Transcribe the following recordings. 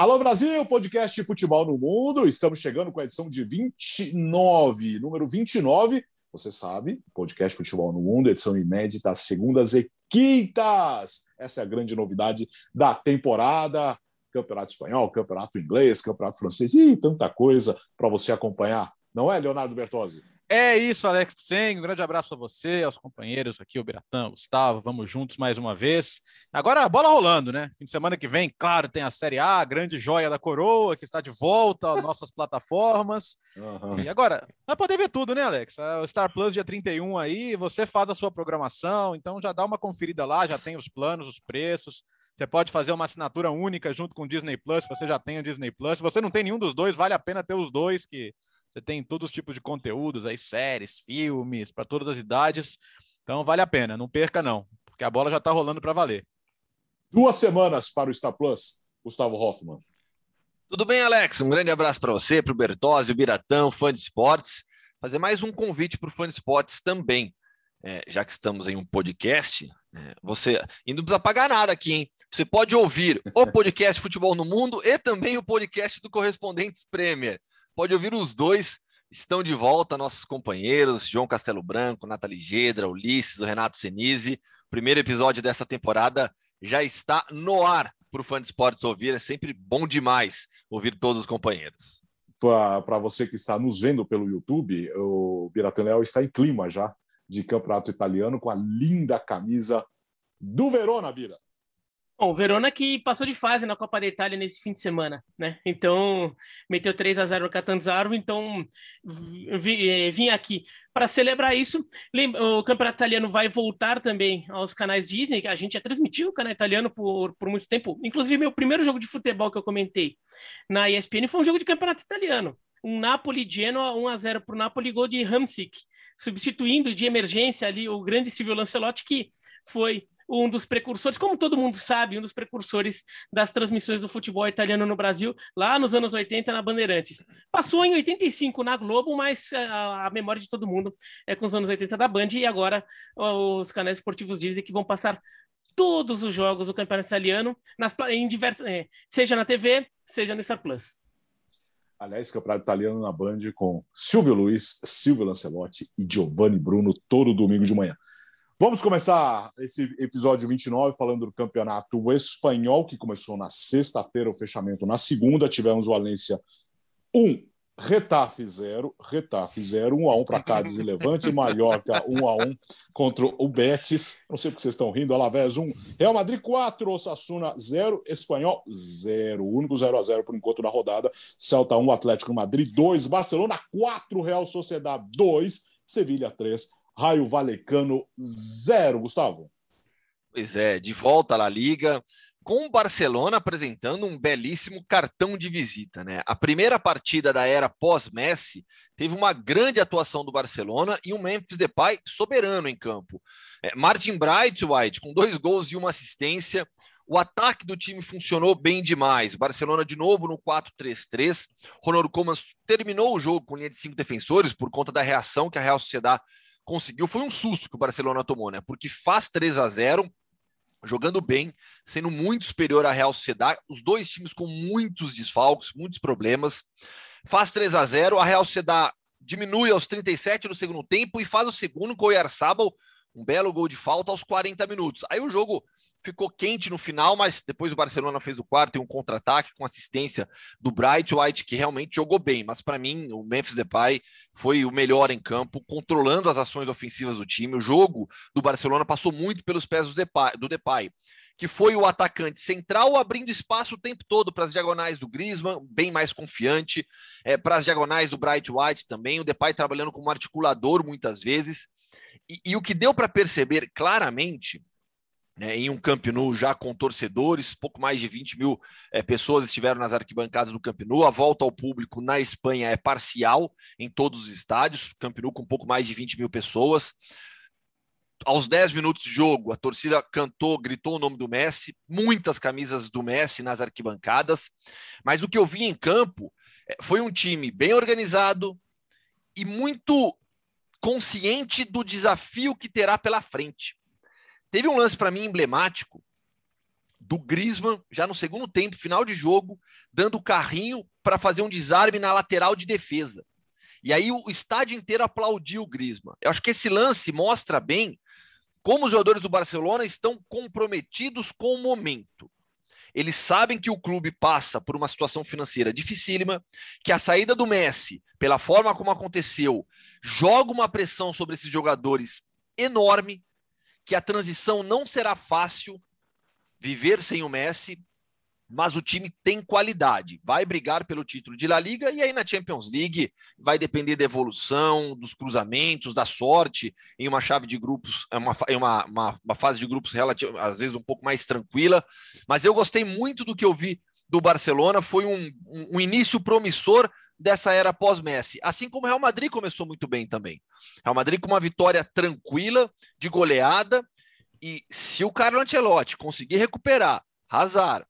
Alô Brasil, podcast Futebol no Mundo. Estamos chegando com a edição de 29, número 29. Você sabe, podcast Futebol no Mundo, edição inédita, segundas e quintas. Essa é a grande novidade da temporada. Campeonato espanhol, campeonato inglês, campeonato francês e tanta coisa para você acompanhar. Não é, Leonardo Bertozzi? É isso, Alex Sen. Um grande abraço a você, aos companheiros aqui, o Biratã, Gustavo. Vamos juntos mais uma vez. Agora a bola rolando, né? Fim de semana que vem, claro, tem a Série A, a grande joia da coroa, que está de volta às nossas plataformas. Uhum. E agora, vai poder ver tudo, né, Alex? O Star Plus dia 31 aí, você faz a sua programação, então já dá uma conferida lá, já tem os planos, os preços. Você pode fazer uma assinatura única junto com o Disney Plus, se você já tem o Disney Plus. Se você não tem nenhum dos dois, vale a pena ter os dois, que você tem todos os tipos de conteúdos aí, séries, filmes, para todas as idades. Então vale a pena, não perca não, porque a bola já está rolando para valer. Duas semanas para o Star Plus, Gustavo Hoffman. Tudo bem, Alex? Um grande abraço para você, para o Bertozzi, o Biratão, fã de esportes. Fazer mais um convite para o fã de esportes também. É, já que estamos em um podcast, é, você e não precisa pagar nada aqui, hein? Você pode ouvir o podcast Futebol no Mundo e também o podcast do Correspondentes Premier. Pode ouvir os dois. Estão de volta nossos companheiros, João Castelo Branco, Nathalie Gedra, Ulisses, o Renato Senise. Primeiro episódio dessa temporada já está no ar para o fã de esportes ouvir. É sempre bom demais ouvir todos os companheiros. Para você que está nos vendo pelo YouTube, o Biratã Leal está em clima já de campeonato italiano com a linda camisa do Verona, Bira. Bom, Verona que passou de fase na Copa da Itália nesse fim de semana, né? Então, meteu 3 a 0 no Catanzaro, então eh, vim aqui para celebrar isso. O campeonato italiano vai voltar também aos canais Disney, a gente já transmitiu o canal italiano por, por muito tempo. Inclusive, meu primeiro jogo de futebol que eu comentei na ESPN foi um jogo de campeonato italiano. Um Napoli-Genoa 1 a 0 para o Napoli, gol de Hamsik, substituindo de emergência ali o grande Silvio Lancelotti, que foi um dos precursores, como todo mundo sabe, um dos precursores das transmissões do futebol italiano no Brasil, lá nos anos 80 na Bandeirantes. Passou em 85 na Globo, mas a, a memória de todo mundo é com os anos 80 da Band e agora os canais esportivos dizem que vão passar todos os jogos do campeonato italiano nas, em diversas, é, seja na TV, seja no Star Plus. Aliás, campeonato italiano na Band com Silvio Luiz, Silvio Lancelotti e Giovanni Bruno todo domingo de manhã. Vamos começar esse episódio 29 falando do campeonato espanhol, que começou na sexta-feira, o fechamento na segunda. Tivemos o Valência 1, Retafe 0, Retafe 0, 1 a 1 para Cádiz e Levante, Mallorca 1 a 1 contra o Betis. Não sei porque vocês estão rindo, Alavés 1, Real Madrid 4, Osasuna 0, Espanhol 0. O único 0 a 0 por enquanto na rodada. Celta 1, Atlético Madrid 2, Barcelona 4, Real Sociedade 2, Sevilha 3, Raio Valecano, zero, Gustavo. Pois é, de volta à Liga, com o Barcelona apresentando um belíssimo cartão de visita. Né? A primeira partida da era pós-Messi teve uma grande atuação do Barcelona e um Memphis Depay soberano em campo. É, Martin White com dois gols e uma assistência. O ataque do time funcionou bem demais. O Barcelona de novo no 4-3-3. Ronaldo Koeman terminou o jogo com linha de cinco defensores por conta da reação que a Real Sociedade conseguiu foi um susto que o Barcelona tomou, né? Porque faz 3 a 0 jogando bem, sendo muito superior à Real Sociedade, os dois times com muitos desfalques, muitos problemas. Faz 3 a 0 a Real Sociedade diminui aos 37 no segundo tempo e faz o segundo com o Oyarzabal, um belo gol de falta aos 40 minutos. Aí o jogo ficou quente no final, mas depois o Barcelona fez o quarto e um contra-ataque com assistência do Bright White, que realmente jogou bem. Mas para mim, o Memphis Depay foi o melhor em campo, controlando as ações ofensivas do time. O jogo do Barcelona passou muito pelos pés do Depay, do Depay que foi o atacante central abrindo espaço o tempo todo para as diagonais do Griezmann, bem mais confiante, é, para as diagonais do Bright White também, o Depay trabalhando como articulador muitas vezes. E, e o que deu para perceber claramente né, em um Camp Nou já com torcedores, pouco mais de 20 mil é, pessoas estiveram nas arquibancadas do Camp Nou. A volta ao público na Espanha é parcial em todos os estádios, Camp Nou com pouco mais de 20 mil pessoas. Aos 10 minutos de jogo, a torcida cantou, gritou o nome do Messi, muitas camisas do Messi nas arquibancadas, mas o que eu vi em campo é, foi um time bem organizado e muito consciente do desafio que terá pela frente. Teve um lance para mim emblemático do Griezmann já no segundo tempo, final de jogo, dando o carrinho para fazer um desarme na lateral de defesa. E aí o estádio inteiro aplaudiu o Griezmann. Eu acho que esse lance mostra bem como os jogadores do Barcelona estão comprometidos com o momento. Eles sabem que o clube passa por uma situação financeira dificílima, que a saída do Messi, pela forma como aconteceu, joga uma pressão sobre esses jogadores enorme, que a transição não será fácil, viver sem o Messi, mas o time tem qualidade, vai brigar pelo título de La Liga e aí na Champions League vai depender da evolução, dos cruzamentos, da sorte. Em uma chave de grupos, é uma, em uma, uma, uma fase de grupos relativa, às vezes um pouco mais tranquila. Mas eu gostei muito do que eu vi do Barcelona, foi um, um, um início promissor dessa era pós-Messi, assim como o Real Madrid começou muito bem também. Real Madrid com uma vitória tranquila, de goleada, e se o Carlo Ancelotti conseguir recuperar Hazard,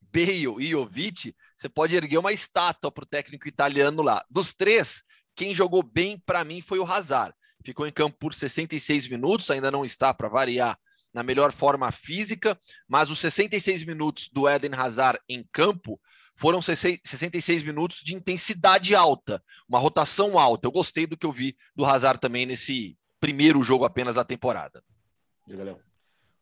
Bale e Jovic, você pode erguer uma estátua para o técnico italiano lá. Dos três, quem jogou bem para mim foi o Hazard. Ficou em campo por 66 minutos, ainda não está para variar na melhor forma física, mas os 66 minutos do Eden Hazard em campo foram 66 minutos de intensidade alta, uma rotação alta. Eu gostei do que eu vi do Hazard também nesse primeiro jogo apenas da temporada. Diga, Léo.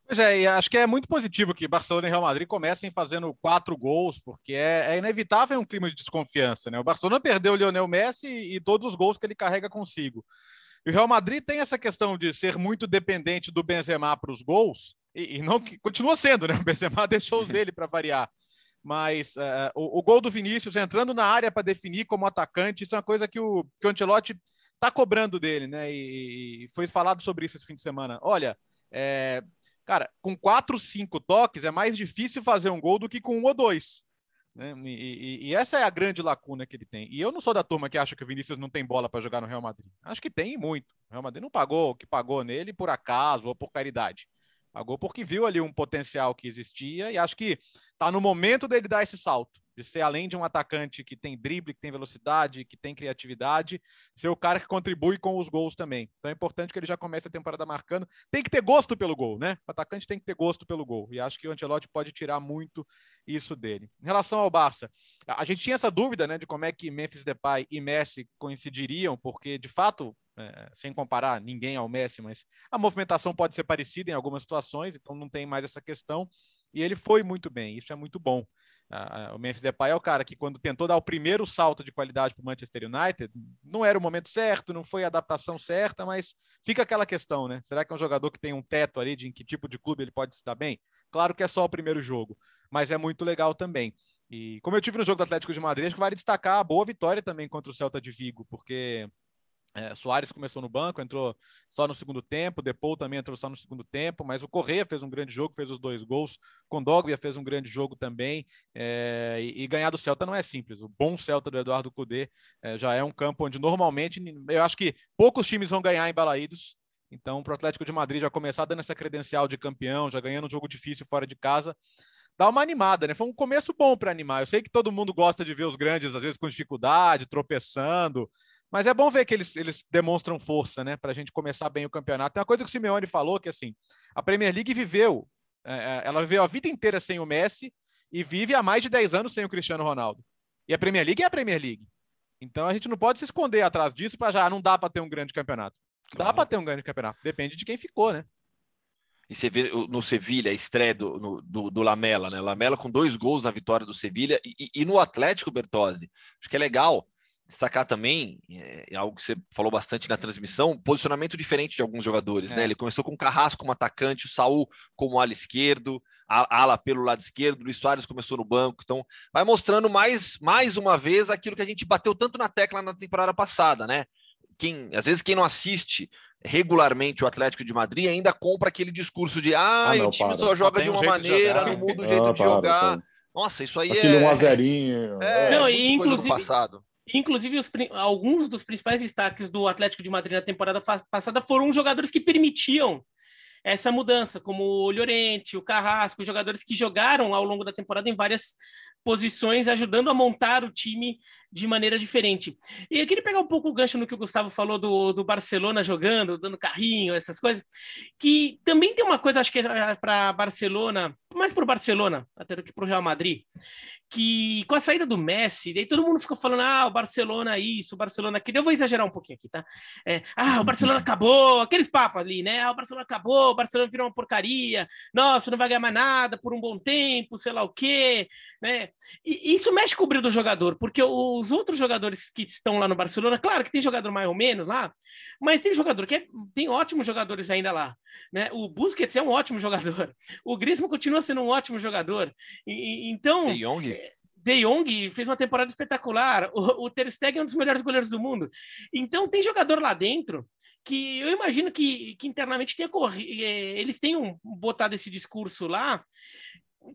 Pois é, e acho que é muito positivo que Barcelona e Real Madrid comecem fazendo quatro gols, porque é, é, inevitável um clima de desconfiança. Né? O Barcelona perdeu o Lionel Messi e todos os gols que ele carrega consigo. E o Real Madrid tem essa questão de ser muito dependente do Benzema para os gols, e, e, não continua sendo, né? O Benzema deixou os dele para variar. Mas uh, o, o, gol do Vinícius entrando na área para definir como atacante, isso é uma coisa que o, que o está cobrando dele, né? E, e, foi falado sobre isso esse fim de semana. Olha, é, Cara, com quatro, cinco toques é mais difícil fazer um gol do que com um ou dois. Né? E, e, e, essa é a grande lacuna que ele tem. E eu não sou da turma que acha que o Vinícius não tem bola para jogar no Real Madrid. Acho que tem muito. O Real Madrid não pagou o que pagou nele por acaso ou por caridade. Pagou porque viu ali um potencial que existia e acho que está no momento dele dar esse salto de ser além de um atacante que tem drible, que tem velocidade, que tem criatividade, ser o cara que contribui com os gols também. Então é importante que ele já comece a temporada marcando. Tem que ter gosto pelo gol, né? O atacante tem que ter gosto pelo gol. E acho que o Ancelotti pode tirar muito isso dele. Em relação ao Barça, a gente tinha essa dúvida, né, de como é que Memphis Depay e Messi coincidiriam, porque de fato é, sem comparar ninguém ao Messi, mas a movimentação pode ser parecida em algumas situações, então não tem mais essa questão. E ele foi muito bem, isso é muito bom. O Memphis Depay é o cara que, quando tentou dar o primeiro salto de qualidade para o Manchester United, não era o momento certo, não foi a adaptação certa, mas fica aquela questão, né? Será que é um jogador que tem um teto ali de em que tipo de clube ele pode se dar bem? Claro que é só o primeiro jogo, mas é muito legal também. E como eu tive no jogo do Atlético de Madrid, acho que vale destacar a boa vitória também contra o Celta de Vigo, porque é, Soares começou no banco, entrou só no segundo tempo, Depou também entrou só no segundo tempo, mas o Correia fez um grande jogo, fez os dois gols, Condogbia fez um grande jogo também, é, e, e, ganhar do Celta não é simples. O bom Celta do Eduardo Cudê é, já é um campo onde normalmente, eu acho que poucos times vão ganhar em Balaídos, então para o Atlético de Madrid já começar dando essa credencial de campeão, já ganhando um jogo difícil fora de casa, dá uma animada, né? Foi um começo bom para animar. Eu sei que todo mundo gosta de ver os grandes, às vezes com dificuldade, tropeçando, mas é bom ver que eles, eles demonstram força, né? Para a gente começar bem o campeonato. Tem uma coisa que o Simeone falou que assim, a Premier League viveu, é, é, ela viveu a vida inteira sem o Messi e vive há mais de 10 anos sem o Cristiano Ronaldo. E a Premier League é a Premier League. Então a gente não pode se esconder atrás disso para já não dá para ter um grande campeonato. Claro. Dá para ter um grande campeonato, depende de quem ficou, né? E você vê no Sevilha a estreia do, no, do, do, Lamela, né? Lamela com dois gols na vitória do Sevilha e, e, no Atlético Bertozzi. Acho que é legal destacar também, é, é, algo que você falou bastante na transmissão, posicionamento diferente de alguns jogadores, né? é. né? Ele começou com o Carrasco como atacante, o Saul como ala esquerdo, a, ala pelo lado esquerdo, o Luiz Soares começou no banco, então vai mostrando mais, mais uma vez aquilo que a gente bateu tanto na tecla na temporada passada, né? Quem, às vezes quem não assiste regularmente o Atlético de Madrid ainda compra aquele discurso de ah, ah não, o time para. só joga de uma maneira, não muda o jeito não, de para, jogar. Para. Nossa, isso aí Aquele é. um azerinho. É, não, e inclusive, passado. Inclusive, os, alguns dos principais destaques do Atlético de Madrid na temporada passada foram jogadores que permitiam essa mudança, como o Llorente, o Carrasco, jogadores que jogaram ao longo da temporada em várias posições, ajudando a montar o time de maneira diferente. E eu queria pegar um pouco o gancho no que o Gustavo falou do, do Barcelona jogando, dando carrinho, essas coisas, que também tem uma coisa, acho que é para Barcelona, mais para o Barcelona, até do que para o Real Madrid que com a saída do Messi, daí todo mundo ficou falando: ah, o Barcelona isso, o Barcelona aquilo. Eu vou exagerar um pouquinho aqui, tá? É, ah, o Barcelona acabou, aqueles papos ali, né? Ah, o Barcelona acabou, o Barcelona virou uma porcaria, nossa, não vai ganhar mais nada por um bom tempo, sei lá o quê, né? E isso mexe com o brilho do jogador, porque os outros jogadores que estão lá no Barcelona, claro que tem jogador mais ou menos lá, mas tem jogador que é, tem ótimos jogadores ainda lá, né? O Busquets é um ótimo jogador, o Griezmann continua sendo um ótimo jogador, e, então. De Jong? De Jong fez uma temporada espetacular. O, o Ter Stegen é um dos melhores goleiros do mundo. Então tem jogador lá dentro que eu imagino que, que internamente tenha corrido, eh, eles tenham botado esse discurso lá.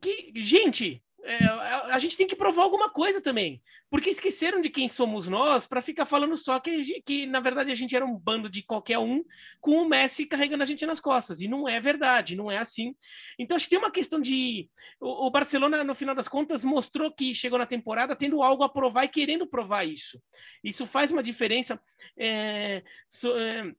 Que, gente, é, a gente tem que provar alguma coisa também. Porque esqueceram de quem somos nós para ficar falando só que, que, na verdade, a gente era um bando de qualquer um com o Messi carregando a gente nas costas. E não é verdade, não é assim. Então, acho que tem uma questão de. O, o Barcelona, no final das contas, mostrou que chegou na temporada tendo algo a provar e querendo provar isso. Isso faz uma diferença. É, so, é,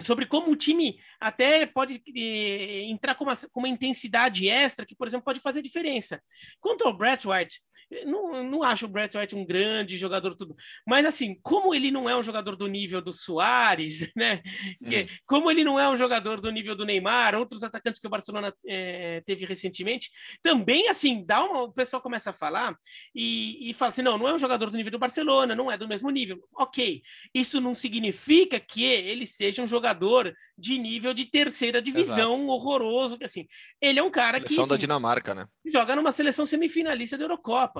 sobre como o time até pode eh, entrar com uma, com uma, intensidade extra que, por exemplo, pode fazer diferença. Quanto ao Brett White, não, não acho o Brett White um grande jogador tudo, mas assim, como ele não é um jogador do nível do Soares, né? Uhum. Como ele não é um jogador do nível do Neymar, outros atacantes que o Barcelona é, teve recentemente, também assim, dá uma, o pessoal começa a falar e, e fala assim, não, não é um jogador do nível do Barcelona, não é do mesmo nível. Ok, isso não significa que ele seja um jogador de nível de terceira divisão Exato. horroroso, assim, ele é um cara seleção que da assim, Dinamarca, né? Joga numa seleção semifinalista da Eurocopa.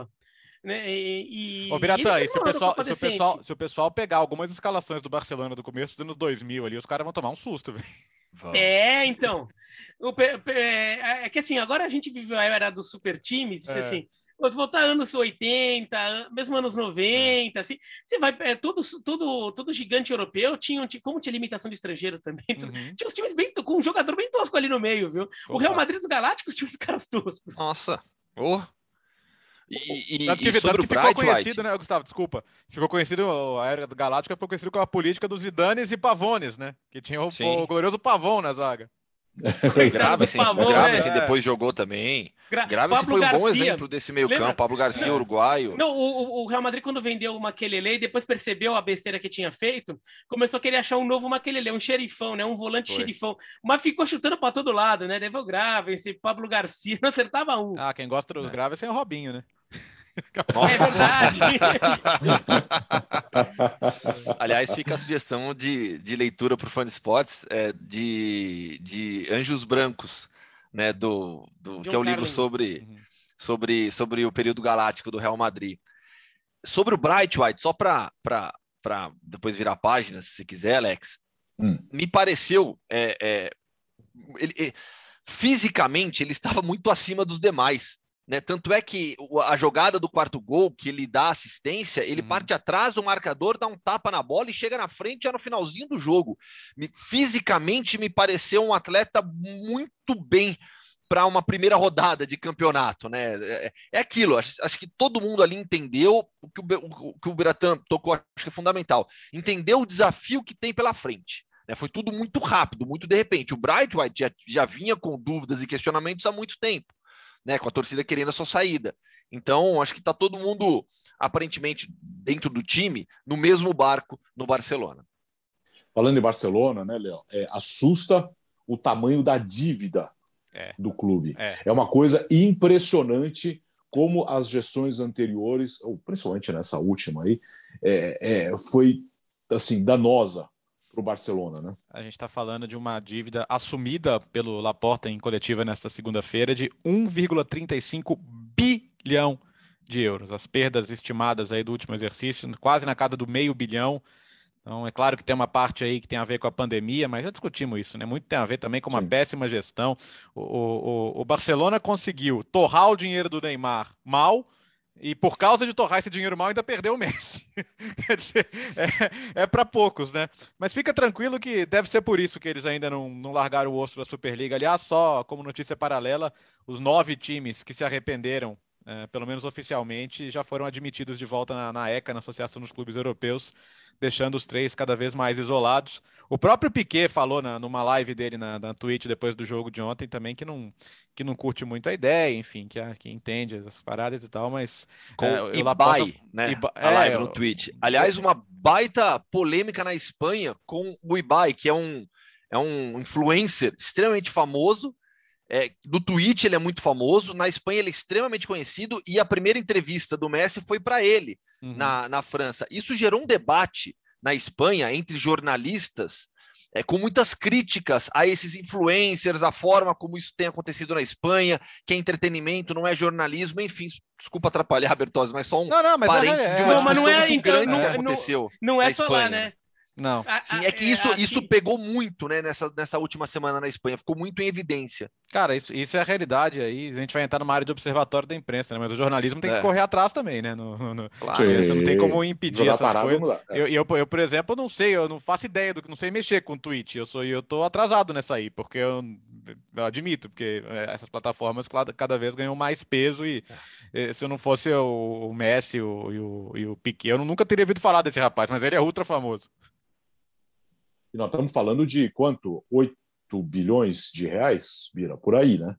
Né? E, Ô, Biratã, e se o, pessoal, se, o pessoal, se o pessoal pegar algumas escalações do Barcelona do começo dos anos 2000 ali, os caras vão tomar um susto, velho. É, então. O, é, é que assim, agora a gente viveu a era dos super times, é. assim, você voltar anos 80, mesmo anos 90, assim, você vai, é, todo, todo, todo gigante europeu tinha, como tinha limitação de estrangeiro também, uhum. tinha os times bem, com um jogador bem tosco ali no meio, viu? Opa. O Real Madrid dos Galácticos tinha os caras toscos. Nossa, oh. E, e, tanto que, e sobre tanto que ficou conhecido, White. né, Gustavo? Desculpa. Ficou conhecido, a era do Galáctica ficou conhecido com a política dos Zidanes e Pavones, né? Que tinha o, o glorioso Pavão na zaga. Grave, assim, grave, assim, depois jogou também. Gra grave, assim, foi um Garcia. bom exemplo desse meio Lembra? campo. Pablo Garcia, não, uruguaio. Não, o, o, Real Madrid, quando vendeu o Maquelele e depois percebeu a besteira que tinha feito, começou a querer achar um novo Maquelele, um xerifão, né? Um volante foi. xerifão. Mas ficou chutando para todo lado, né? Levou grave, esse Pablo Garcia, não acertava um. Ah, quem gosta dos é. graves é o Robinho, né? Nossa. É verdade. Aliás, fica a sugestão de, de leitura para o Fã de Esportes é, de, de Anjos Brancos, né? Do, do que é o um livro sobre, uhum. sobre, sobre o período galáctico do Real Madrid. Sobre o Bright White, só para depois virar a página, se você quiser, Alex, hum. me pareceu. É, é, ele, é, fisicamente, ele estava muito acima dos demais. Né? Tanto é que a jogada do quarto gol, que ele dá assistência, ele uhum. parte atrás do marcador, dá um tapa na bola e chega na frente já no finalzinho do jogo. Me, fisicamente me pareceu um atleta muito bem para uma primeira rodada de campeonato, né? É, é aquilo, acho, acho, que todo mundo ali entendeu o que o, o, que o Biratan tocou, acho que é fundamental. Entendeu o desafio que tem pela frente. Né? Foi tudo muito rápido, muito de repente. O Bright White já, já vinha com dúvidas e questionamentos há muito tempo né, com a torcida querendo a sua saída. Então, acho que está todo mundo, aparentemente, dentro do time, no mesmo barco no Barcelona. Falando em Barcelona, né, Léo? É, assusta o tamanho da dívida é. do clube. É. é uma coisa impressionante como as gestões anteriores, ou principalmente nessa última aí, é, é foi assim danosa para o Barcelona, né? A gente está falando de uma dívida assumida pelo Laporta em coletiva nesta segunda-feira de 1,35 bilhão de euros. As perdas estimadas aí do último exercício, quase na casa do meio bilhão. Então, é claro que tem uma parte aí que tem a ver com a pandemia, mas já discutimos isso, né? Muito tem a ver também com uma Sim. péssima gestão. O, o, o Barcelona conseguiu torrar o dinheiro do Neymar mal, e por causa de torrar esse dinheiro mal, ainda perdeu o Messi. Quer dizer, é, é para poucos, né? Mas fica tranquilo que deve ser por isso que eles ainda não, não largaram o osso da Superliga. Aliás, só como notícia paralela, os nove times que se arrependeram é, pelo menos oficialmente, já foram admitidos de volta na, na ECA, na Associação dos Clubes Europeus, deixando os três cada vez mais isolados. O próprio Piquet falou na, numa live dele na, na Twitch depois do jogo de ontem também que não, que não curte muito a ideia, enfim, que, que entende as paradas e tal, mas. Com é, Ibai, Laporta, né? Iba, a live é, no Twitch. Aliás, uma baita polêmica na Espanha com o Ibai, que é um, é um influencer extremamente famoso. É, do Twitch ele é muito famoso, na Espanha ele é extremamente conhecido e a primeira entrevista do Messi foi para ele uhum. na, na França. Isso gerou um debate na Espanha entre jornalistas é, com muitas críticas a esses influencers, a forma como isso tem acontecido na Espanha, que é entretenimento, não é jornalismo, enfim, desculpa atrapalhar, Bertozzi, mas só um não, não, parênteses é, de uma não, discussão não é, muito então, grande não, que aconteceu Não, não é só Espanha. lá, né? Não. Sim, é que isso, é, isso pegou muito, né, nessa, nessa última semana na Espanha, ficou muito em evidência. Cara, isso, isso é a realidade aí. A gente vai entrar numa área de observatório da imprensa, né? Mas o jornalismo tem que é. correr atrás também, né? No, no, claro. Você não tem como impedir Jogar essas parado, coisas. É. Eu, eu, eu, por exemplo, não sei, eu não faço ideia do que não sei mexer com o tweet. Eu sou eu tô atrasado nessa aí, porque eu, eu admito, porque é, essas plataformas cada, cada vez ganham mais peso e é. se eu não fosse o, o Messi o, e, o, e o Piquet, eu nunca teria ouvido falar desse rapaz, mas ele é ultra famoso. E nós estamos falando de quanto? 8 bilhões de reais, Bira, por aí, né?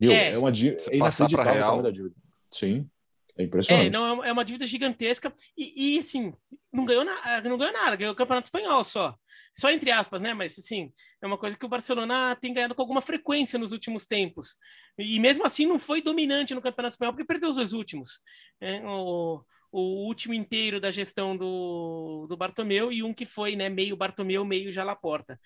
Meu, é, é uma dívida é inacreditável real. da dívida. Sim, é impressionante. É, não, é uma dívida gigantesca e, e assim, não ganhou, na, não ganhou nada, ganhou o Campeonato Espanhol só. Só entre aspas, né? Mas assim, é uma coisa que o Barcelona tem ganhado com alguma frequência nos últimos tempos. E mesmo assim não foi dominante no Campeonato Espanhol, porque perdeu os dois últimos. É, o, o último inteiro da gestão do, do Bartomeu e um que foi né, meio Bartomeu, meio Jalaporta.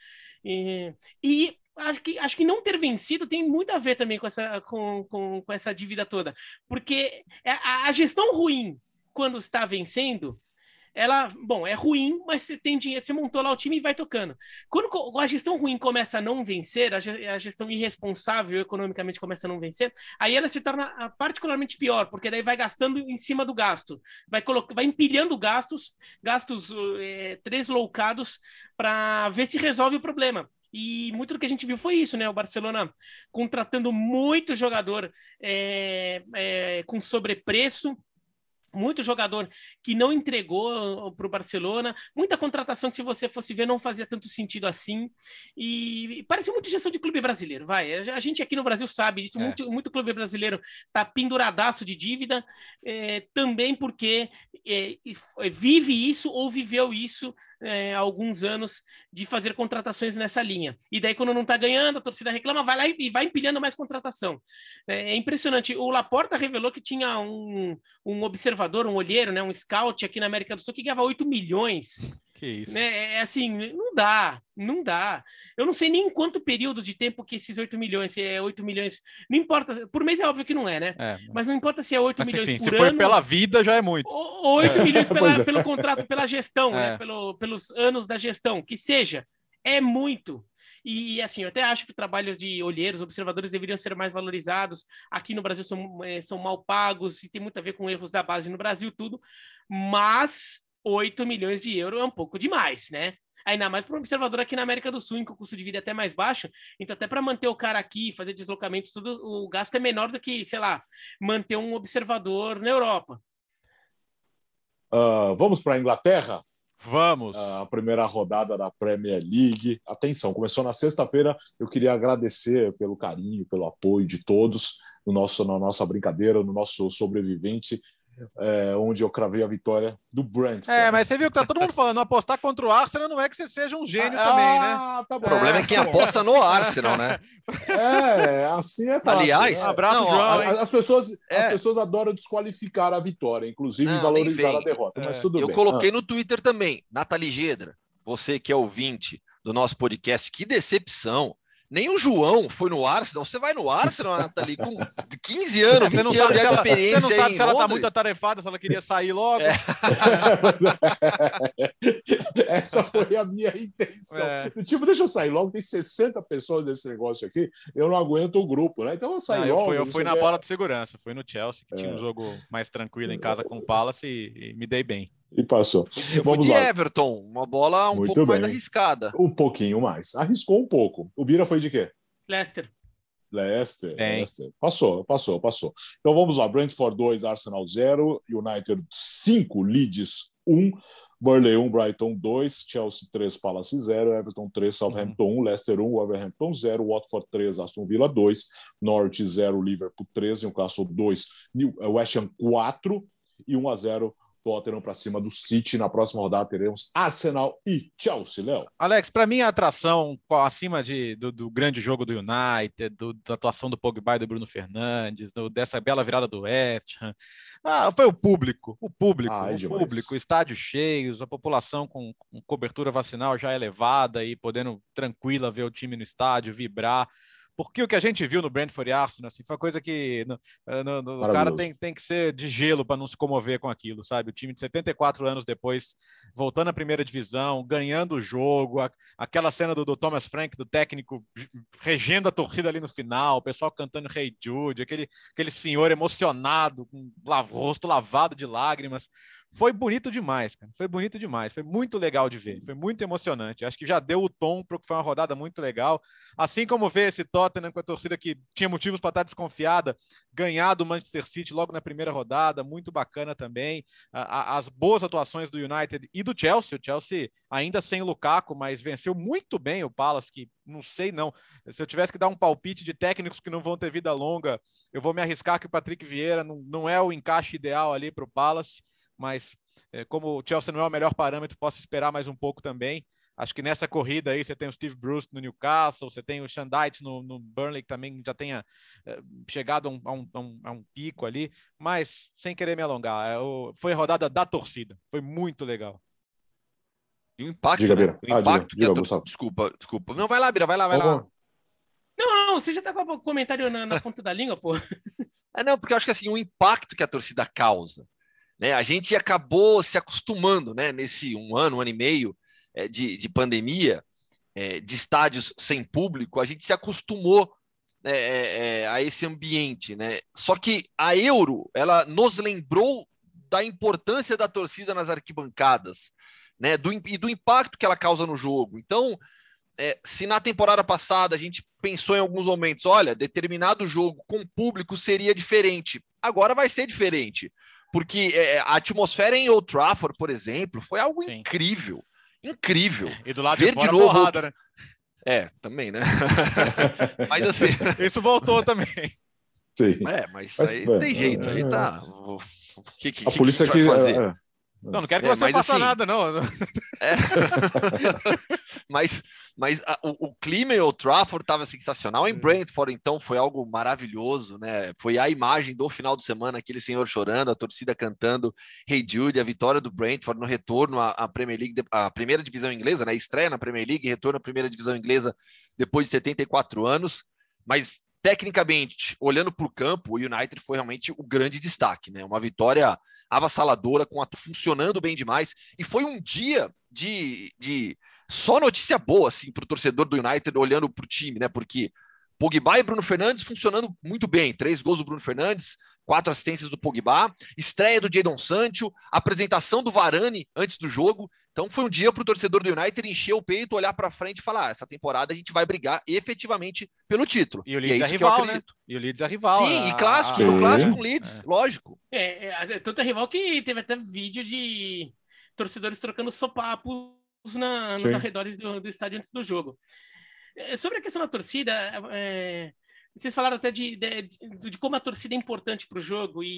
E, e acho que, acho que não ter vencido tem muito a ver também com essa, com, com, com essa dívida toda, porque é, a, a gestão ruim, quando está vencendo, ela, bom, é ruim, mas você tem dinheiro, você montou lá o time e vai tocando. Quando a gestão ruim começa a não vencer, a gestão irresponsável economicamente começa a não vencer, aí ela se torna ah, particularmente pior, porque daí vai gastando em cima do gasto, vai, colocar, vai empilhando gastos, gastos é, tresloucados para ver se resolve o problema. E muito do que a gente viu foi isso, né? O Barcelona contratando muito jogador é, é, com sobrepreço, muito jogador que não entregou para o Barcelona, muita contratação que, se você fosse ver, não fazia tanto sentido assim. E, parece muito gestão de clube brasileiro, vai. A gente aqui no Brasil sabe isso, é. muito, muito clube brasileiro tá penduradaço de dívida, é, também porque é, vive isso ou viveu isso é, alguns anos de fazer contratações nessa linha. E daí, quando não está ganhando, a torcida reclama, vai lá e, vai empilhando mais contratação. É, é, impressionante. O Laporta revelou que tinha um, um observador, um olheiro, né, um scout aqui na América do Sul que ganhava 8 milhões que isso. Né? É, é assim, não dá, não dá. Eu não sei nem quanto período de tempo que esses 8 milhões, se é 8 milhões, não importa, por mês é óbvio que não é, né? É, mas não importa se é 8 mas, milhões enfim, por se ano. Se for pela vida, já é muito. Ou 8 é. milhões pela, é. pelo contrato, pela gestão, né? É. Pelo, pelos anos da gestão, que seja, é muito. E assim, eu até acho que trabalhos de olheiros, observadores deveriam ser mais valorizados. Aqui no Brasil são, são mal pagos e tem muito a ver com erros da base no Brasil, tudo. Mas 8 milhões de euros é um pouco demais, né? Ainda mais para um observador aqui na América do Sul, em que o custo de vida é até mais baixo. Então, até para manter o cara aqui, fazer deslocamentos, tudo, o gasto é menor do que, sei lá, manter um observador na Europa. Uh, vamos para a Inglaterra? Vamos. A primeira rodada da Premier League. Atenção, começou na sexta-feira. Eu queria agradecer pelo carinho, pelo apoio de todos no nosso, na nossa brincadeira, no nosso sobrevivente é, onde eu cravei a vitória do Brentford. É, mas você viu que tá todo mundo falando, apostar contra o Arsenal não é que você seja um gênio ah, também, né? Tá o problema é quem aposta no Arsenal, né? É, assim é fácil. Aliás, né? abraço, não, João, as, pessoas, é. as pessoas adoram desqualificar a vitória, inclusive não, valorizar a derrota, mas é. tudo eu bem. Eu coloquei ah. no Twitter também, Nathalie Gedra, você que é ouvinte do nosso podcast, que decepção. Nem o João foi no Arsenal. Você vai no Arsenal, Nathalie, com 15 anos, 20 anos de experiência. Você não sabe se ela está muito atarefada, se ela queria sair logo. É. Essa foi a minha intenção. É. Tipo, deixa eu sair logo, tem 60 pessoas nesse negócio aqui, eu não aguento o grupo, né? Então eu não, logo. Eu fui, eu fui na bola de segurança, fui no Chelsea, que é. tinha um é. jogo mais tranquilo em casa com o Palace e, e me dei bem. E passou. Eu Vamos fui de lá. Everton, uma bola um Muito pouco bem. mais arriscada. Um pouquinho mais. Arriscou um pouco. O Bira foi de quê? Leicester. Leicester, Leicester. Passou, passou, passou. Então vamos lá. Brentford 2, Arsenal 0, United 5, Leeds 1, Burnley 1, Brighton 2, Chelsea 3, Palace 0, Everton 3, Southampton 1, Leicester 1, Wolverhampton 0, Watford 3, Aston Villa 2, Norwich 0, Liverpool 3, Newcastle 2, West Ham 4 e 1 a 0 Tottenham para cima do City. Na próxima rodada teremos Arsenal e Chelsea, Léo. Alex, para mim a atração acima de, do, do, grande jogo do United, do, da atuação do Pogba e do Bruno Fernandes, do, dessa bela virada do West Ham, ah, foi o público, o público, ah, é o público, estádios cheios, a população com, com cobertura vacinal já elevada e podendo tranquila ver o time no estádio, vibrar porque o que a gente viu no Brentford e Arsenal assim, foi coisa que no, eh, no, no, o cara tem, tem que ser de gelo para não se comover com aquilo, sabe? O time de 74 anos depois, voltando à primeira divisão, ganhando o jogo, a, aquela cena do, do, Thomas Frank, do técnico, regendo a torcida ali no final, o pessoal cantando Rei hey Jude, aquele, aquele senhor emocionado, com o rosto lavado de lágrimas foi bonito demais, cara. Foi bonito demais. Foi muito legal de ver. Foi muito emocionante. Acho que já deu o tom para que foi uma rodada muito legal. Assim como ver esse Tottenham com a torcida que tinha motivos para estar desconfiada, ganhar do Manchester City logo na primeira rodada, muito bacana também. as boas atuações do United e do Chelsea. O Chelsea ainda sem Lukaku, mas venceu muito bem o Palace, que não sei não. Se eu tivesse que dar um palpite de técnicos que não vão ter vida longa, eu vou me arriscar que o Patrick Vieira não, não é o encaixe ideal ali para o Palace mas é, como o Chelsea não é o melhor parâmetro, posso esperar mais um pouco também. Acho que nessa corrida aí você tem o Steve Bruce no Newcastle, você tem o Shandite no, no Burnley, que também já tenha é, chegado a um, a, um, a um, pico ali, mas sem querer me alongar, é, o, foi a rodada da torcida, foi muito legal. E o impacto, diga, né? o impacto diga, diga, torcida... Desculpa, desculpa. Não, vai lá, Bira, vai lá, vai lá. Não, não, você já tá com o comentário na, na ponta da língua, pô. É, não, porque eu acho que assim, o impacto que a torcida causa, né? A gente acabou se acostumando né, nesse um ano, um ano e meio é, de, de pandemia, é, de estádios sem público, a gente se acostumou é, a esse ambiente. Né? Só que a Euro ela nos lembrou da importância da torcida nas arquibancadas né, do, e do impacto que ela causa no jogo. Então, é, se na temporada passada a gente pensou em alguns momentos, olha, determinado jogo com público seria diferente, agora vai ser diferente porque é, a atmosfera em Old Trafford, por exemplo, foi algo Sim. incrível. Incrível. E do lado Ver de, fora, de novo. Porrada, né? É, também, né? mas assim. Isso voltou também. Sim. É, mas, mas aí é, tem jeito, é, aí tá. O que, que, a polícia que, fazer? Não, não quero que é, você faça assim, nada, não. É, mas mas a, o, o, clima em Old Trafford estava sensacional. Em Brentford, então, foi algo maravilhoso, né? Foi a imagem do final de semana, aquele senhor chorando, a torcida cantando Hey Jude, a vitória do Brentford no retorno à, à Premier League, a primeira divisão inglesa, né? Estreia na Premier League, retorno à primeira divisão inglesa depois de 74 anos. Mas tecnicamente, olhando para o campo, o United foi realmente o grande destaque, né? Uma vitória avassaladora, com a funcionando bem demais. E foi um dia de, de só notícia boa, assim, para o torcedor do United olhando para o time, né? Porque Pogba e Bruno Fernandes funcionando muito bem. Três gols do Bruno Fernandes, quatro assistências do Pogba, estreia do Jadon Sancho, apresentação do Varane antes do jogo. Então foi um dia para o torcedor do United encher o peito, olhar para frente e falar: ah, essa temporada a gente vai brigar efetivamente pelo título. E o Leeds e é, é rival, né? E o Leeds é rival. Sim, e clássico, no clássico com Leeds, é. lógico. É, é, tanto é rival que teve até vídeo de torcedores trocando sopapos na, nos arredores do, do, estádio antes do jogo. É, sobre a questão da torcida, é, vocês falaram até de, de, de, como a torcida é importante para o jogo e,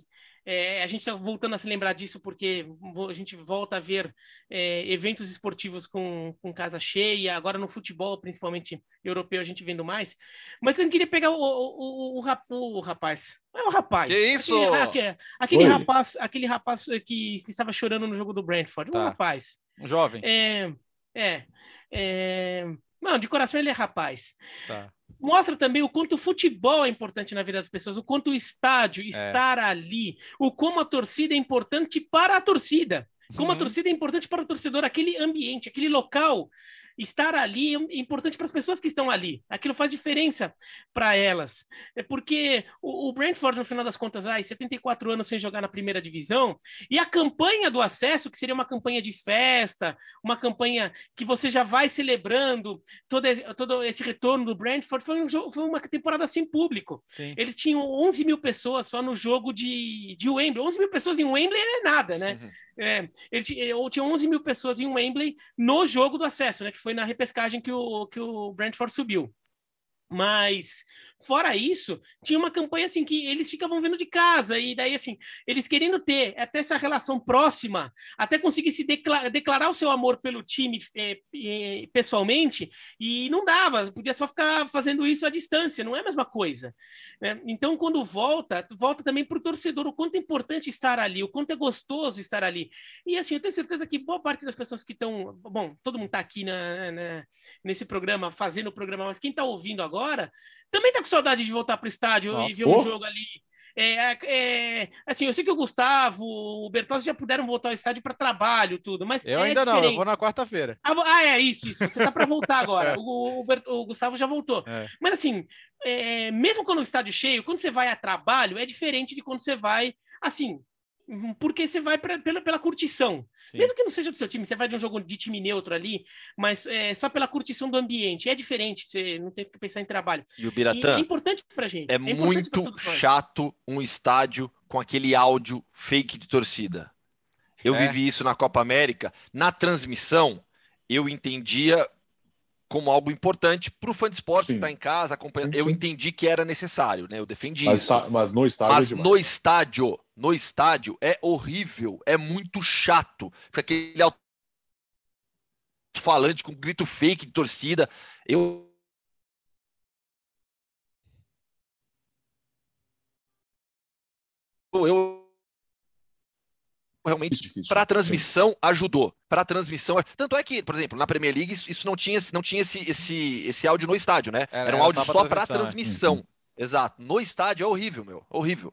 e é, a gente está voltando a se lembrar disso porque a gente volta a ver é, eventos esportivos com, com casa cheia, agora no futebol, principalmente europeu, a gente vendo mais. Mas eu não queria pegar o, o, o, o, o rapaz. É o rapaz. Que isso? Aquele, aquele rapaz, aquele rapaz que, que, estava chorando no jogo do Brentford. Tá. Um rapaz. Um jovem. É, é, é. Não, de coração ele é rapaz. Tá. Mostra também o quanto o futebol é importante na vida das pessoas, o quanto o estádio, é. estar ali, o como a torcida é importante para a torcida, como uhum. a torcida é importante para o torcedor, aquele ambiente, aquele local estar ali é importante para as pessoas que estão ali. Aquilo faz diferença para elas. É porque o, o Brentford, no final das contas, ai, 74 anos sem jogar na primeira divisão, e a campanha do acesso, que seria uma campanha de festa, uma campanha que você já vai celebrando todo, todo esse retorno do Brentford, foi, um jogo, foi uma temporada sem público. Sim. Eles tinham 11 mil pessoas só no jogo de, de Wembley. 11 mil pessoas em Wembley é nada, né? Uhum. É, eles, ou tinha 11 mil pessoas em Wembley no jogo do acesso, né? Que foi na repescagem que o, que o Brentford subiu. Mas, fora isso, tinha uma campanha assim que eles ficavam vendo de casa, e daí, assim, eles querendo ter até essa relação próxima, até conseguir se declarar, declarar o seu amor pelo time é, é, pessoalmente, e não dava, podia só ficar fazendo isso à distância, não é a mesma coisa. Né? Então, quando volta, volta também para o torcedor o quanto é importante estar ali, o quanto é gostoso estar ali. E assim, eu tenho certeza que boa parte das pessoas que estão. Bom, todo mundo está aqui na, na, nesse programa, fazendo o programa, mas quem está ouvindo agora também está com saudade de voltar para o estádio Nossa, e ver um jogo ali. É, é, assim, eu sei que o Gustavo, o Bertozzi já puderam voltar ao estádio para trabalho, tudo, mas eu é ainda diferente. não, eu vou na quarta-feira. Ah, ah, é isso, isso. Você tá para voltar agora. é. o, o, o, Gustavo já voltou. É. Mas assim, é, mesmo quando o estádio cheio, quando você vai a trabalho, é diferente de quando você vai, assim, porque você vai pra, pela, pela curtição. Sim. Mesmo que não seja do seu time, você vai de um jogo de time neutro ali, mas é, só pela curtição do ambiente. É diferente, você não tem que pensar em trabalho. E o Biratã, e é importante pra gente. É, é muito chato um estádio com aquele áudio fake de torcida. Eu é. vivi isso na Copa América. Na transmissão, eu entendia como algo importante para o fã de esporte estar em casa acompanhando. Sim, sim. Eu entendi que era necessário, né? Eu defendi mas isso. Tá, mas no estádio. Mas é no estádio, no estádio é horrível, é muito chato. Fica aquele falante com grito fake de torcida. Eu eu realmente para a transmissão sim. ajudou. Para a transmissão, tanto é que, por exemplo, na Premier League isso, não tinha, não tinha esse, esse, esse áudio no estádio, né? Era, era um áudio só para a transmissão. É. Uhum. Exato. No estádio é horrível, meu, horrível.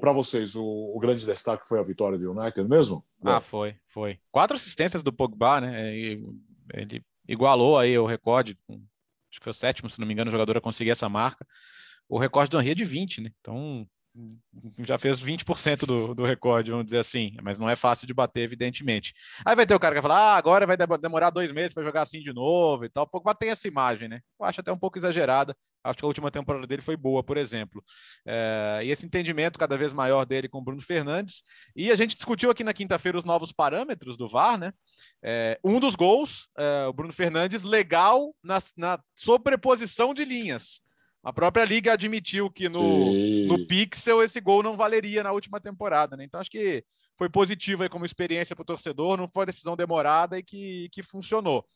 Para vocês, o, o, grande destaque foi a vitória do United mesmo? Ah, foi, foi. Quatro assistências do Pogba, né? Ele igualou aí o recorde, acho que foi o sétimo, se não me engano, o jogador a conseguir essa marca. O recorde do Henry é de 20, né? Então, já fez 20% do, do recorde, vamos dizer assim, mas não é fácil de bater, evidentemente. Aí vai ter o cara que vai falar, ah, agora vai demorar dois meses para jogar assim de novo e tal. Pouco tem essa imagem, né? Eu acho até um pouco exagerada. Acho que a última temporada dele foi boa, por exemplo. É, e esse entendimento cada vez maior dele com o Bruno Fernandes. E a gente discutiu aqui na quinta-feira os novos parâmetros do VAR, né? É, um dos gols, é, o Bruno Fernandes, legal na, na sobreposição de linhas. A própria liga admitiu que no, no Pixel esse gol não valeria na última temporada, né? Então acho que foi positivo aí como experiência para o torcedor, não foi decisão demorada e que, que funcionou.